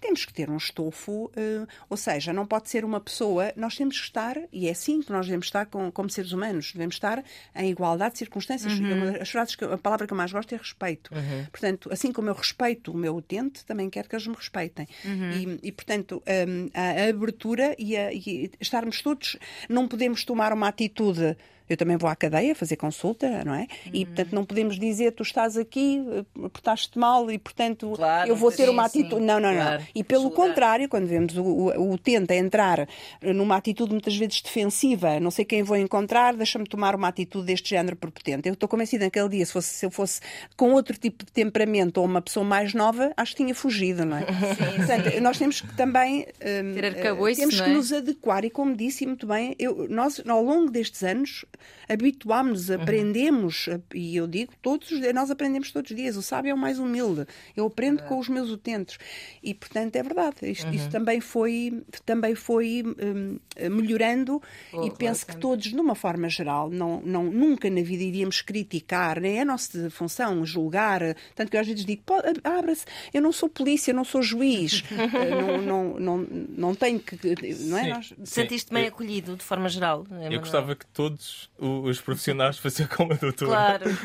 temos que ter um estofo, uh, ou seja, não pode ser uma pessoa, nós temos que estar, e é assim que nós devemos estar com, como seres humanos, devemos estar em igualdade de circunstâncias. Uhum. As frases que, a palavra que eu mais gosto é respeito. Uhum. Portanto, assim como eu respeito o meu utente, também quero que eles me respeitem. Uhum. E, e, portanto, um, a, a, abertura e, a, e estarmos todos, não podemos tomar uma atitude eu também vou à cadeia fazer consulta, não é? Uhum. E, portanto, não podemos dizer tu estás aqui, eh, portaste mal e, portanto, claro, eu vou ter sim, uma atitude. Sim. Não, não, claro. não. E pelo contrário, quando vemos o, o, o utente a entrar numa atitude muitas vezes defensiva, não sei quem vou encontrar, deixa-me tomar uma atitude deste género prepotente. Eu estou convencida naquele dia, se, fosse, se eu fosse com outro tipo de temperamento ou uma pessoa mais nova, acho que tinha fugido, não é? Sim, portanto, nós temos que também um, temos que é? nos adequar e, como disse muito bem, eu, nós ao longo destes anos habituámos, uhum. aprendemos, e eu digo, todos os dias, nós aprendemos todos os dias. O sábio é o mais humilde. Eu aprendo com os meus utentes. E, portanto, é verdade. Isto, uhum. Isso também foi, também foi um, melhorando oh, e penso que todos, de uma forma geral, não, não, nunca na vida iríamos criticar, nem é a nossa função julgar. Tanto que eu às vezes digo, abra-se, eu não sou polícia, eu não sou juiz, eh, não, não, não, não tenho que. Não é? Sentiste bem acolhido, de forma geral? Eu gostava que todos os profissionais faziam como a doutora. Claro.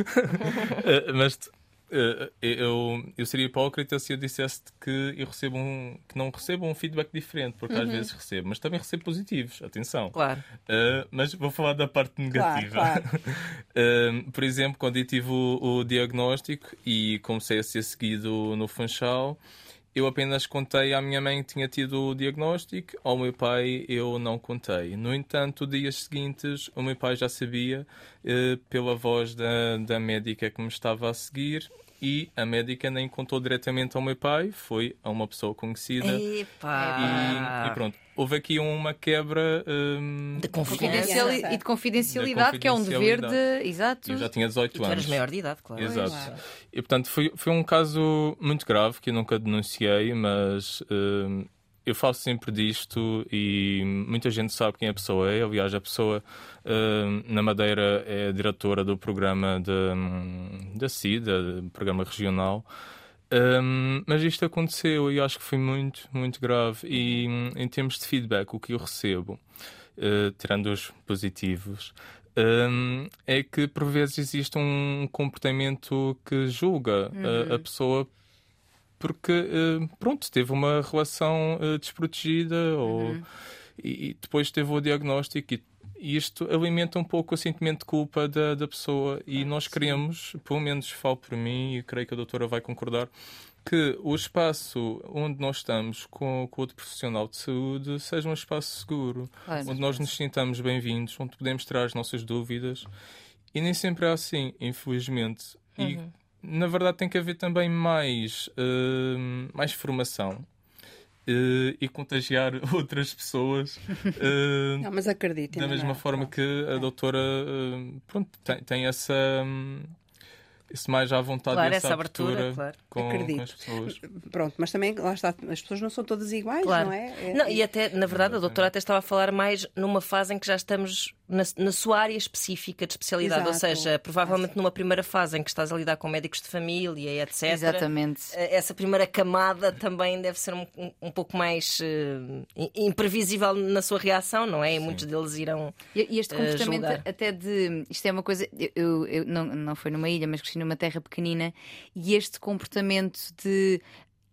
Eh, mas uh, eu, eu seria hipócrita se eu dissesse que eu recebo um, que não recebo um feedback diferente, porque uhum. às vezes recebo, mas também recebo positivos, atenção. Claro. Uh, mas vou falar da parte negativa. Claro, claro. uh, por exemplo, quando eu tive o, o, diagnóstico e comecei a ser seguido no Funchal, eu apenas contei à minha mãe que tinha tido o diagnóstico, ao meu pai eu não contei. No entanto, dias seguintes, o meu pai já sabia, eh, pela voz da, da médica que me estava a seguir, e a médica nem contou diretamente ao meu pai, foi a uma pessoa conhecida. E, e, pronto. Houve aqui uma quebra um, de confidencialidade. e de confidencialidade, que é um dever de. Exato. Eu já tinha 18 e anos. Tu maior de idade, claro. Exato. Claro. E portanto foi, foi um caso muito grave que eu nunca denunciei, mas. Um, eu falo sempre disto e muita gente sabe quem a pessoa é. Aliás, a pessoa uh, na Madeira é diretora do programa hum, da CIDA, programa regional. Um, mas isto aconteceu e acho que foi muito, muito grave. E em termos de feedback, o que eu recebo, uh, tirando os positivos, um, é que por vezes existe um comportamento que julga uhum. a, a, pessoa porque, uh, pronto, teve uma relação uh, desprotegida ou, uhum. e, e, depois teve o diagnóstico e e isto alimenta um pouco o sentimento de culpa da, da pessoa. E nós queremos, pelo menos falo por mim, e creio que a doutora vai concordar, que o espaço onde nós estamos com, com outro profissional de saúde seja um espaço seguro, claro, onde nós nos sintamos bem-vindos, onde podemos tirar as nossas dúvidas. E nem sempre é assim, infelizmente. Uhum. Na verdade tem que haver também mais, uh, mais formação Uh, e contagiar outras pessoas. Uh, não, mas acredito. Da mesma forma que a doutora uh, pronto, tem, tem essa. Um, isso mais à vontade claro, essa, essa abertura, abertura claro. com, Acredito. com as pessoas. Pronto, mas também lá está, as pessoas não são todas iguais, claro. não é? é... Não, e até, na verdade, a doutora até estava a falar mais numa fase em que já estamos na, na sua área específica de especialidade, Exato. ou seja, provavelmente numa primeira fase em que estás a lidar com médicos de família, etc. Exatamente. Eh, essa primeira camada também deve ser um, um pouco mais uh, imprevisível na sua reação, não é? E muitos deles irão. E este comportamento uh, até de. Isto é uma coisa. Eu, eu, não, não foi numa ilha, mas cresci numa terra pequenina, e este comportamento de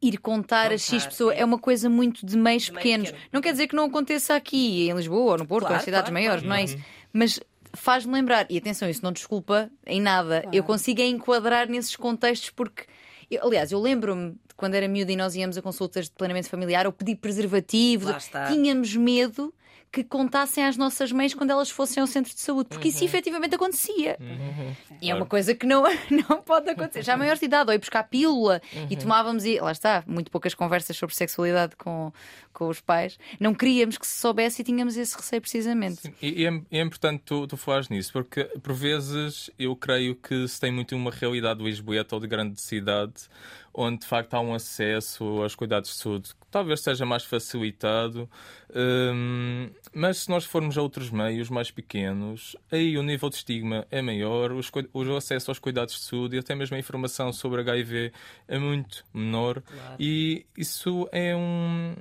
ir contar, contar a X pessoa é. é uma coisa muito de meios de pequenos. Pequeno. Não quer dizer que não aconteça aqui em Lisboa ou no Porto claro, ou em cidades claro, maiores, claro. não é isso? Uhum. Mas faz-me lembrar, e atenção, isso não desculpa em nada, eu consigo enquadrar nesses contextos porque. Eu, aliás, eu lembro-me de quando era miúda e nós íamos a consultas de planeamento familiar, ou pedi preservativo, tínhamos medo que contassem às nossas mães quando elas fossem ao centro de saúde, porque uhum. isso efetivamente acontecia. Uhum. E é uma coisa que não, não pode acontecer. Já a maior de idade, ou ir buscar pílula uhum. e tomávamos, e lá está, muito poucas conversas sobre sexualidade com, com os pais. Não queríamos que se soubesse e tínhamos esse receio precisamente. Sim. E é, é, importante tu, tu falares nisso, porque por vezes eu creio que se tem muito uma realidade de Lisboeta ou de grande cidade onde de facto há um acesso aos cuidados de saúde que talvez seja mais facilitado, um, mas se nós formos a outros meios mais pequenos, aí o nível de estigma é maior, os, o acesso aos cuidados de saúde e até mesmo a informação sobre HIV é muito menor claro. e isso é um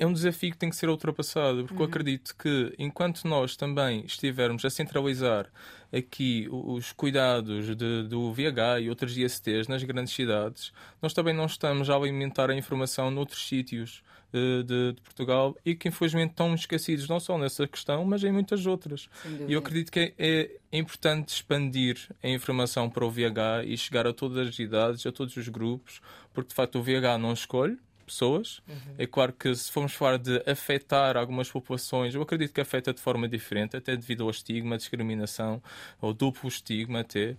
é um desafio que tem que ser ultrapassado, porque uhum. eu acredito que enquanto nós também estivermos a centralizar aqui os cuidados de, do VH e outras ISTs nas grandes cidades, nós também não estamos a alimentar a informação noutros sítios de, de, de, Portugal e que infelizmente estão esquecidos não só nessa questão, mas em muitas outras. E eu acredito que é, é importante expandir a informação para o VH e chegar a todas as idades, a todos os grupos, porque de facto o VH não escolhe, pessoas. Uhum. É claro que se formos falar de afetar algumas populações, eu acredito que afeta de forma diferente, até devido ao estigma, discriminação, ou duplo estigma até,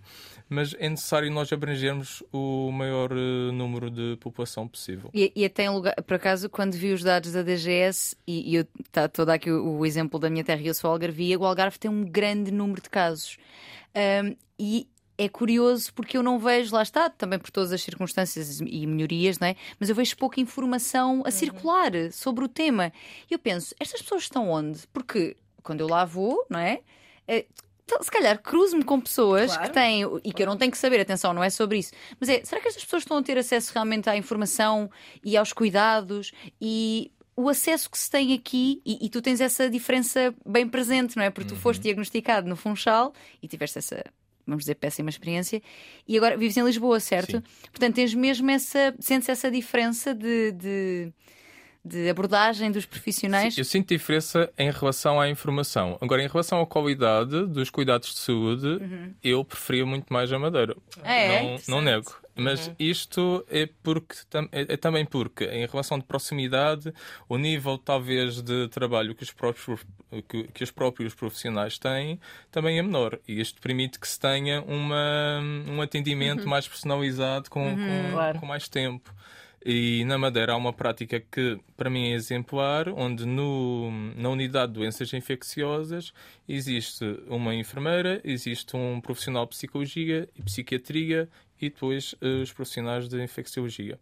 mas é necessário nós abrangermos o maior uh, número de população possível. E, e até em lugar, por acaso, quando vi os dados da DGS, e, e eu está todo aqui o, o, exemplo da minha terra e eu sou Algarvia, o Algarve tem um grande número de casos. Um, e é curioso porque eu não vejo, lá está, também por todas as circunstâncias e melhorias, não é? mas eu vejo pouca informação a uhum. circular sobre o tema. E eu penso, estas pessoas estão onde? Porque quando eu lá vou, não é? é se calhar cruzo-me com pessoas claro. que têm e que eu não tenho que saber, atenção, não é sobre isso, mas é, será que estas pessoas estão a ter acesso realmente à informação e aos cuidados e o acesso que se tem aqui, e, e, tu tens essa diferença bem presente, não é? Porque tu foste uhum. diagnosticado no Funchal e tiveste essa vamos dizer, péssima experiência, e agora vives em Lisboa, certo? Sim. Portanto, tens mesmo essa, sentes essa diferença de, de, de abordagem dos profissionais? Sim, eu sinto diferença em relação à informação. Agora, em relação à qualidade dos cuidados de saúde, uhum. eu preferia muito mais a Madeira. É, não, não nego. Mas uhum. isto é porque é, é, também porque, em relação de proximidade, o nível talvez de trabalho que os próprios, que, que os próprios profissionais têm também é menor. E isto permite que se tenha uma, um atendimento uhum. mais personalizado com, uhum. com, claro. com mais tempo. E na Madeira há uma prática que para mim é exemplar, onde no, na unidade de doenças infecciosas existe uma enfermeira, existe um profissional de psicologia e psiquiatria e depois uh, os profissionais de infecciologia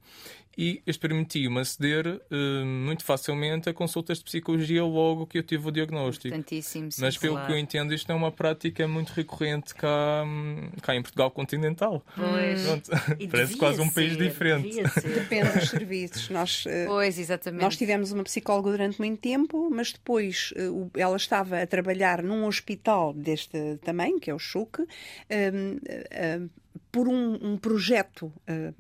e isto permitiu-me aceder uh, muito facilmente a consultas de psicologia logo que eu tive o diagnóstico. Sim, Mas pelo claro. que eu entendo, isto é uma prática muito recorrente cá, cá em Portugal continental. Pois. Parece quase um ser, país diferente. Depende dos serviços. Nós, uh, pois, exatamente. Nós tivemos uma psicóloga durante muito tempo, mas depois uh, ela estava a trabalhar num hospital deste tamanho, que é o CHUC, por um, um projeto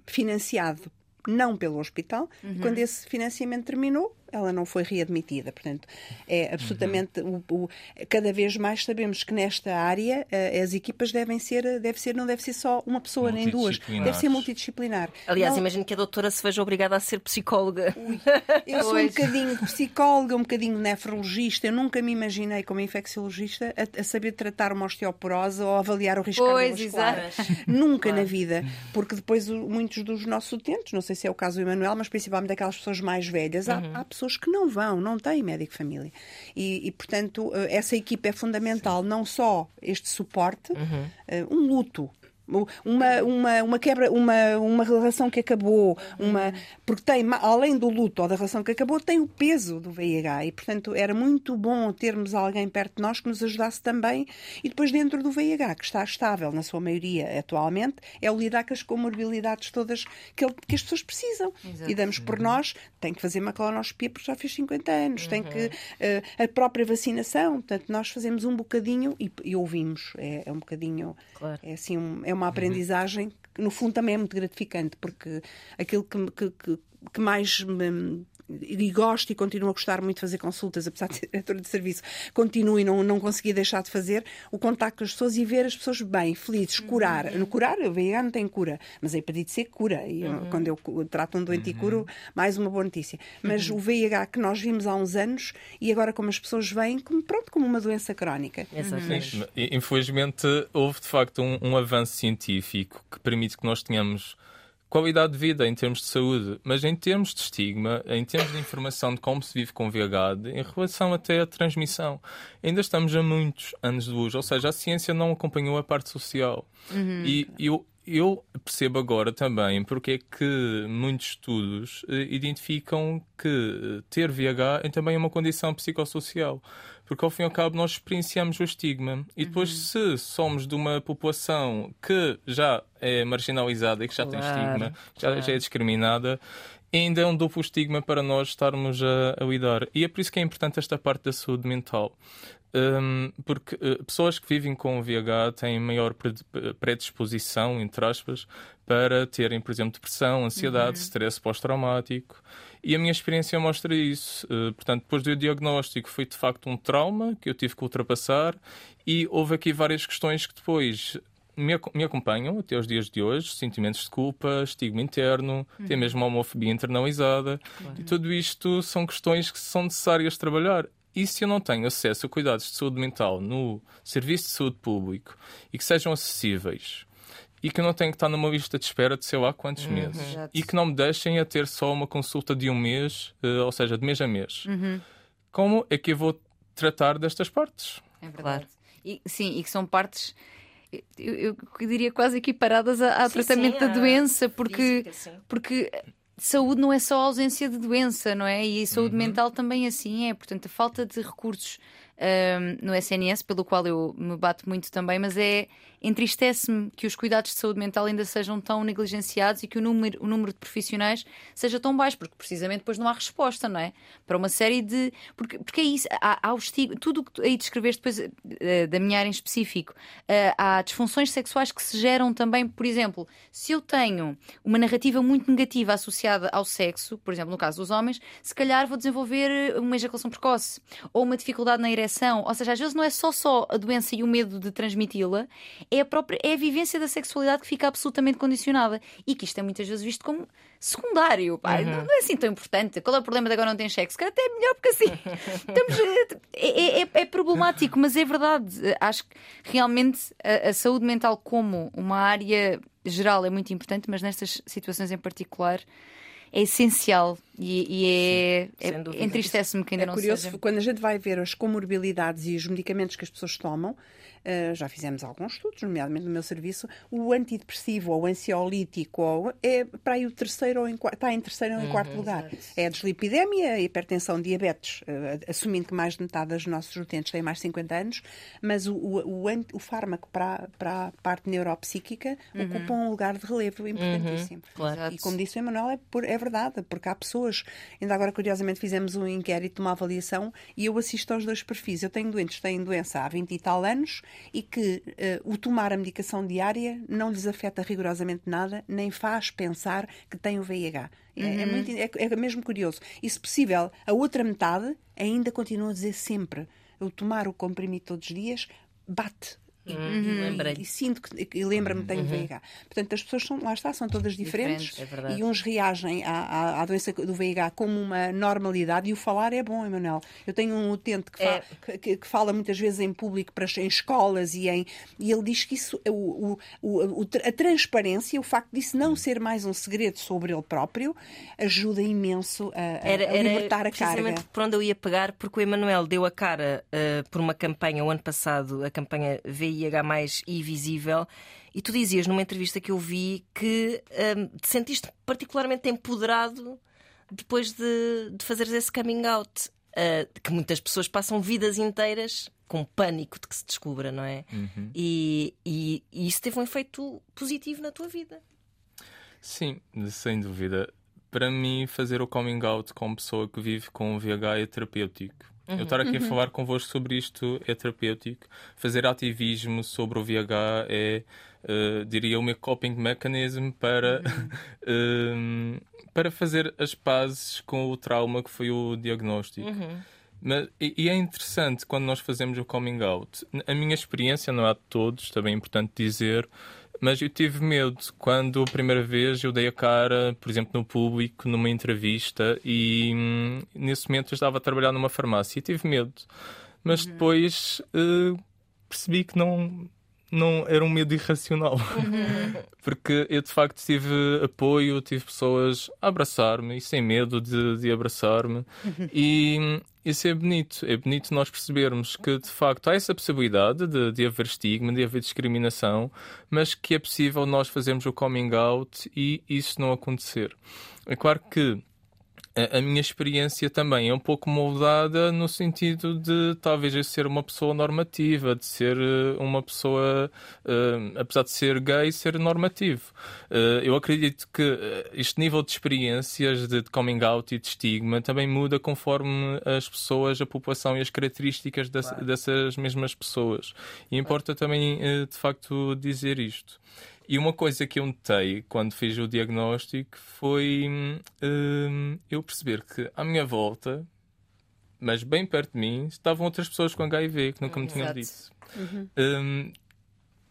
financiado não pelo hospital. Uhum. Quando esse financiamento terminou, ela não foi readmitida. Portanto, é absolutamente. Uhum. O, o, cada vez mais sabemos que nesta área uh, as equipas devem ser, deve ser, não deve ser só uma pessoa nem duas, deve ser multidisciplinar. Aliás, não... imagino que a doutora se veja obrigada a ser psicóloga. Ui, eu sou um bocadinho psicóloga, um bocadinho nefrologista. Eu nunca me imaginei como infecciologista a, a saber tratar uma osteoporose ou avaliar o risco pois, cardiovascular. Nunca claro. na vida. Porque depois muitos dos nossos utentes, não sei se é o caso do Emanuel, mas principalmente aquelas pessoas mais velhas, uhum. há, há pessoas que não vão, não têm médico de família. E, e, portanto, eh, essa equipa é fundamental, não só este suporte, uhum. um luto uma, uma, uma quebra, uma, uma relação que acabou, uma, porque tem, além do luto ou da relação que acabou, tem o peso do VIH e, portanto, era muito bom termos alguém perto de nós que nos ajudasse também. E depois, dentro do VIH, que está estável na sua maioria atualmente, é o lidar com as comorbilidades todas que, ele, que as pessoas precisam. Exato. E damos por nós, tem que fazer uma colonoscopia porque já fez 50 anos, uhum. tem que. Uh, a própria vacinação, portanto, nós fazemos um bocadinho e, e ouvimos. É, é, um bocadinho. Claro. É assim, um, é uma aprendizagem que, no fundo, também é muito gratificante, porque aquilo que, que, que mais me, e gosto e continuo a gostar muito de fazer consultas, apesar de ser diretora de serviço, continuo e não, não consegui deixar de fazer o contacto com as pessoas e ver as pessoas bem, felizes, curar. Uhum. No curar, o VIH não tem cura, mas é de ser cura. E uhum. quando eu trato um doente uhum. e curo, mais uma boa notícia. Mas uhum. o VIH que nós vimos há uns anos e agora como as pessoas veem, como, pronto, como uma doença crónica. Exatamente. Infelizmente, houve de facto um, um avanço científico que permite que nós tenhamos qualidade de vida em termos de saúde, mas em termos de estigma, em termos de informação de como se vive com VIH, em relação até à transmissão, ainda estamos a muitos anos de luz, ou seja, a ciência não acompanhou a parte social. Uhum. E eu, eu percebo agora também porque é que muitos estudos eh, identificam que ter VIH é também uma condição psicossocial porque ao fim e ao cabo nós experienciamos o estigma. E depois, uhum. se somos de uma população que já é marginalizada e que já claro, tem estigma, claro. já, já é discriminada, ainda é um duplo estigma para nós estarmos a, a, lidar. E é por isso que é importante esta parte da saúde mental. Um, porque uh, pessoas que vivem com VIH têm maior predisposição, entre aspas, para terem, por exemplo, depressão, ansiedade, uhum. stress pós-traumático. E a minha experiência mostra isso. Uh, portanto, depois do diagnóstico, foi de facto um trauma que eu tive que ultrapassar, e houve aqui várias questões que depois me, acompanham até os dias de hoje, sentimentos de culpa, estigma interno, uhum. até mesmo homofobia internalizada. Claro. E tudo isto são questões que são necessárias trabalhar. E se eu não tenho acesso a cuidados de saúde mental no serviço de saúde público e que sejam acessíveis e que eu não tenho que estar numa lista de espera de sei lá quantos uhum. meses e que não me deixem a ter só uma consulta de um mês, uh, ou seja, de mês a mês, uhum. como é que eu vou tratar destas partes? É verdade. Claro. E, sim, e que são partes eu, eu, diria quase equiparadas ao sim, tratamento sim, da doença, porque, física, porque saúde não é só ausência de doença, não é? E saúde uhum. mental também assim é. Portanto, a falta de recursos um, no SNS, pelo qual eu me bato muito também, mas é entristece-me que os cuidados de saúde mental ainda sejam tão negligenciados e que o número, o número de profissionais seja tão baixo, porque precisamente depois não há resposta, não é? Para uma série de. Porque, porque é isso, há, há o estigma, tudo o que aí descreveste depois uh, da minha área em específico, uh, há disfunções sexuais que se geram também, por exemplo, se eu tenho uma narrativa muito negativa associada ao sexo, por exemplo, no caso dos homens, se calhar vou desenvolver uma ejaculação precoce ou uma dificuldade na ereção, ou seja, às vezes não é só só a doença e o medo de transmiti-la, é a própria é a vivência da sexualidade que fica absolutamente condicionada e que isto é muitas vezes visto como secundário. Pá. Uhum. Não é assim tão importante. Qual é o problema de agora não ter sexo? Cara, até é melhor porque assim estamos, é, é, é, problemático, mas é verdade. Acho que realmente a, a saúde mental como uma área geral é muito importante, mas nestas situações em particular é essencial E, e é, é entristece-me que ainda é não curioso, seja. Quando a gente vai ver as comorbilidades e os medicamentos que as pessoas tomam, uh, já fizemos alguns estudos, nomeadamente no meu serviço, o antidepressivo ou o ansiolítico ou, é para aí o terceiro ou em, está em terceiro ou em quarto uhum, lugar. Exatamente. É a deslipidemia, a hipertensão, diabetes, uh, assumindo que mais de metade dos nossos utentes têm mais de 50 anos, mas o, o, o, o fármaco para, para a parte neuropsíquica uhum. ocupa um lugar de relevo importantíssimo. Uhum, claro. E como disse o Emanuel, é, por, é verdade, porque há pessoas, ainda agora curiosamente fizemos um inquérito, uma avaliação, e eu assisto aos dois perfis. Eu tenho doentes que têm doença há 20 e tal anos e que uh, o tomar a medicação diária não lhes afeta rigorosamente nada, nem faz pensar que têm o VIH. É, é uhum. é, muito, é, é mesmo curioso. E, se possível, a outra metade ainda continua a dizer sempre: eu tomar o comprimido todos os dias bate Uhum. E, e, sinto que e lembra-me que tenho uhum. VIH. Portanto, as pessoas são, lá está, são todas diferentes, diferentes é e uns reagem à, à, à, doença do VIH como uma normalidade e o falar é bom, Emanuel. Eu tenho um utente que, é... fa, que, que, fala muitas vezes em público, para, em escolas e, em, e ele diz que isso, o, o, o, a transparência, o facto disso não ser mais um segredo sobre ele próprio, ajuda imenso a, a, era, a libertar a carga. por onde eu ia pegar, porque o Emanuel deu a cara uh, por uma campanha o ano passado, a campanha VIH VIH mais e visível. E tu dizias numa entrevista que eu vi que hum, te sentiste particularmente empoderado depois de, de fazeres esse coming out. Uh, que muitas pessoas passam vidas inteiras com pânico de que se descubra, não é? Uhum. E, e, e, isso teve um efeito positivo na tua vida. Sim, sem dúvida. Para mim, fazer o coming out com pessoa que vive com VIH é terapêutico. Uhum. Eu estar aqui uhum. a falar convosco sobre isto é terapêutico. Fazer ativismo sobre o VH é, uh, diria, o meu coping mechanism para, uhum. uh, para fazer as pazes com o trauma que foi o diagnóstico. Uhum. Mas, e, e, é interessante quando nós fazemos o coming out. A minha experiência, não há de todos, também é importante dizer, mas eu tive medo quando a primeira vez eu dei a cara, por exemplo, no público, numa entrevista, e hum, nesse momento eu estava a trabalhar numa farmácia e tive medo. Mas uhum. depois uh, percebi que não, não era um medo irracional. Uhum. Porque eu de facto tive apoio, tive pessoas a abraçar-me e sem medo de, de abraçar-me. Uhum. E hum, isso é bonito. É bonito nós percebermos que, de facto, há essa possibilidade de, de haver estigma, de haver discriminação, mas que é possível nós fazermos o coming out e isso não acontecer. É claro que a minha experiência também é um pouco moldada no sentido de talvez eu ser uma pessoa normativa, de ser eh, uma pessoa, uh, apesar de ser gay, ser normativo. Uh, eu acredito que este nível de experiências de coming out e de estigma também muda conforme as pessoas, a população e as características dessas mesmas pessoas. E importa também, uh, de facto, dizer isto. E uma coisa que eu notei quando fiz o diagnóstico foi hum, eu perceber que à minha volta, mas bem perto de mim, estavam outras pessoas com HIV que nunca me tinham dito. Uhum. Um,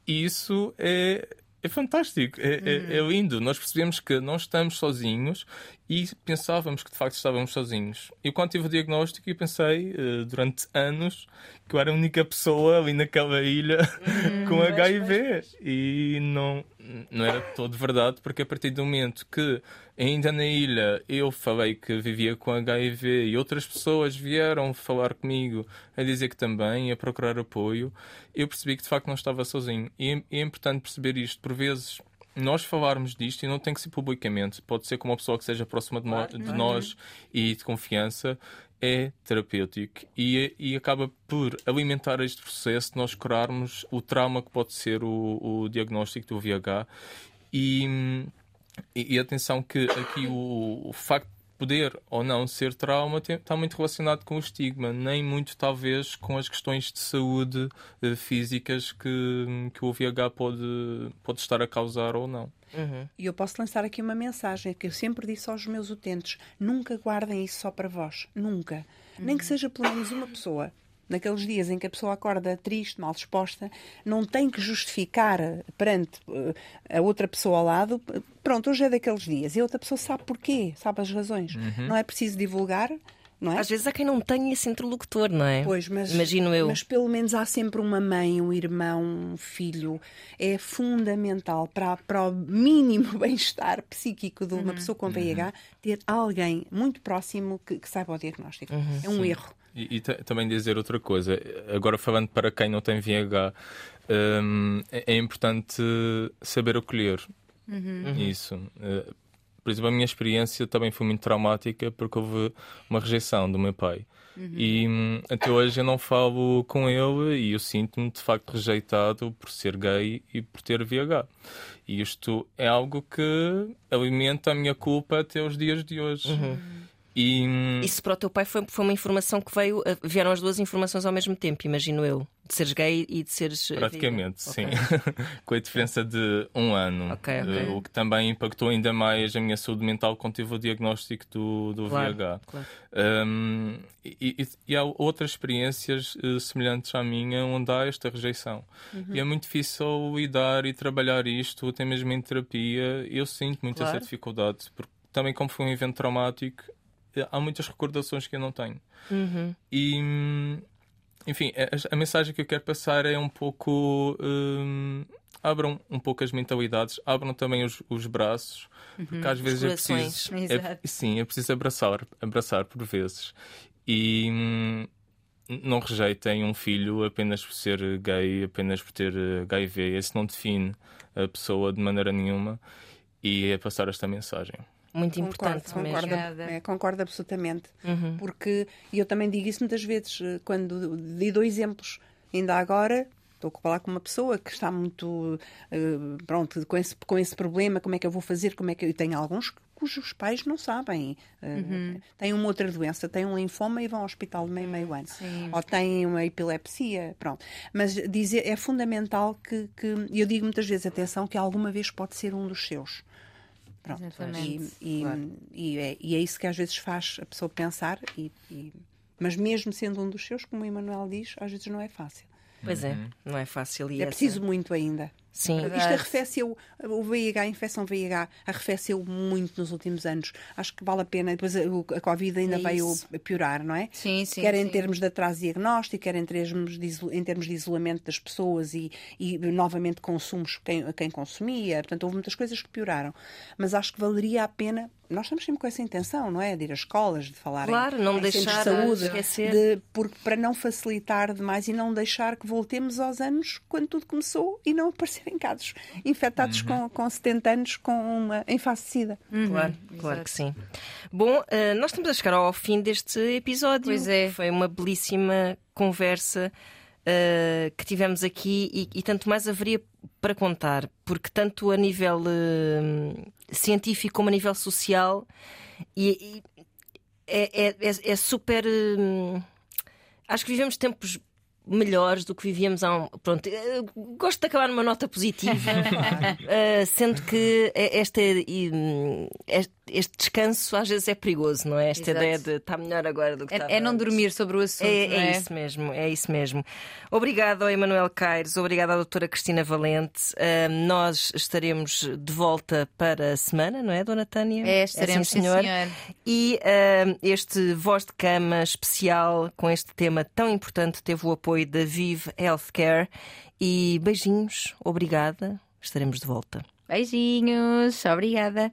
e isso é, é fantástico, é, é, é, uhum. lindo. Nós percebemos que não estamos sozinhos e pensávamos que de facto estávamos sozinhos. E quando tive o diagnóstico, eu pensei uh, durante anos que eu era a única pessoa ali naquela ilha uhum. com HIV. E não, não era todo verdade, porque a partir do momento que ainda na ilha eu falei que vivia com HIV e outras pessoas vieram falar comigo a dizer que também, a procurar apoio, eu percebi que de facto não estava sozinho. E é, importante perceber isto. Por vezes nós falarmos disto, e não tem que ser publicamente, pode ser com uma pessoa que seja próxima de, claro, de nós e de confiança, é terapêutico e, e acaba por alimentar este processo de nós curarmos o trauma que pode ser o, o diagnóstico do VIH. E, e, e, atenção que aqui o, o facto poder ou não ser trauma está muito relacionado com o estigma, nem muito talvez com as questões de saúde eh, físicas que, que o VIH pode, pode estar a causar ou não. Uhum. E eu posso lançar aqui uma mensagem que eu sempre disse aos meus utentes: nunca guardem isso só para vós, nunca. Uhum. Nem que seja pelo menos uma pessoa naqueles dias em que a pessoa acorda triste, mal disposta, não tem que justificar perante uh, a outra pessoa ao lado. Pronto, hoje é daqueles dias e a outra pessoa sabe porquê, sabe as razões. Uhum. Não é preciso divulgar, não é? Às vezes há quem não tenha esse interlocutor, não é? Pois, mas, Imagino eu. Mas pelo menos há sempre uma mãe, um irmão, um filho. É fundamental para, para o mínimo bem-estar psíquico de uma pessoa com VIH ter alguém muito próximo que, que saiba o diagnóstico. É um erro. E, e ta- também dizer outra coisa, agora falando para quem não tem VIH, hum, é, é importante saber acolher isso. Uh, por exemplo, a minha experiência também foi muito traumática porque houve uma rejeição do meu pai. E hum, até hoje eu não falo com ele e eu sinto-me de facto rejeitado por ser gay e por ter VIH. E isto é algo que alimenta a minha culpa até os dias de hoje. E, Isso para o teu pai foi, foi uma informação que veio. eh, Vieram as duas informações ao mesmo tempo, imagino eu. De seres gay e de seres. eh, Praticamente, sim. Ok. Com a diferença de um ano. Ok, ok. Eh, O que também impactou ainda mais a minha saúde mental quando tive o diagnóstico do, do Claro, VIH. claro. Um, e, e- e há outras experiências semelhantes à minha onde há esta rejeição. Uhum. E é muito difícil lidar e trabalhar isto, até mesmo em terapia. Eu sinto muito Claro. essa dificuldade, porque também, como foi um evento traumático, há muitas recordações que eu não tenho. Uhum. E, enfim, a, a mensagem que eu quero passar é um pouco. hum, abram um pouco as mentalidades, abram também os, os braços, porque às vezes é preciso. É, sim, é preciso abraçar, abraçar por vezes. E hum, não rejeitem um filho apenas por ser gay, apenas por ter eh, HIV. Esse não define a pessoa de maneira nenhuma. E é passar esta mensagem. Muito importante concordo, mesmo. concordo, é, concordo absolutamente. Uhum. Porque, e eu também digo isso muitas vezes, eh, quando di dois exemplos. Ainda agora, estou a falar com uma pessoa que está muito, eh, pronto, com esse, com esse problema, como é que eu vou fazer, como é que eu... E tenho alguns cujos pais não sabem. eh, Têm uma outra doença, têm um linfoma e vão ao hospital de meio, meio ano. Sim. Ou têm uma epilepsia, pronto. Mas dizer, é fundamental que, que, e eu digo muitas vezes, atenção, que alguma vez pode ser um dos seus. Pronto. Exatamente. E, e, Claro. e é, e é isso que às vezes faz a pessoa pensar, e, e- mas mesmo sendo um dos seus, como o Emanuel diz, às vezes não é fácil. Pois é, não é fácil. E é essa- preciso muito ainda. Sim. Verdade. Isto arrefeceu, o VIH, a infecção VIH, arrefeceu muito nos últimos anos. Acho que vale a pena. Depois a, a Covid ainda É veio piorar, não é? Sim, sim. quer em sim. termos de atraso diagnóstico, quer em termos de, em termos de isolamento das pessoas e, e novamente consumos quem, quem consumia. Portanto, houve muitas coisas que pioraram. Mas acho que valeria a pena. Nós estamos sempre com essa intenção, não é? De ir às escolas, de falar em- Claro, não em deixar de saúde, esquecer. de- porque, para não facilitar demais e não deixar que voltemos aos anos quando tudo começou e não aparecerem casos infectados com, com 70 anos com uma, em de SIDA. Claro, claro que sim. Bom, eh, nós estamos a chegar ao fim deste episódio. Pois é. Foi uma belíssima conversa eh, que tivemos aqui e, e tanto mais haveria para contar, porque tanto a nível eh, científico como a nível social e, e é, é- é- é super. eh, acho que vivemos tempos melhores do que vivíamos há um. Pronto, gosto de acabar numa nota positiva, eh, sendo que esta, hum, este, este descanso às vezes é perigoso, não é? Esta Exato. ideia de está melhor agora do que estava É, é não antes." dormir sobre o assunto. É, é é? isso mesmo, é isso mesmo. Obrigado ao Emanuel Caires, obrigado à doutora Cristina Valente. Nós estaremos de volta para a semana, não é, dona Tânia? É, estaremos, sim, sim, senhor. senhor. E este Voz de Cama especial com este tema tão importante teve o apoio da Vive Healthcare. E beijinhos, obrigada. Estaremos de volta. Beijinhos, obrigada.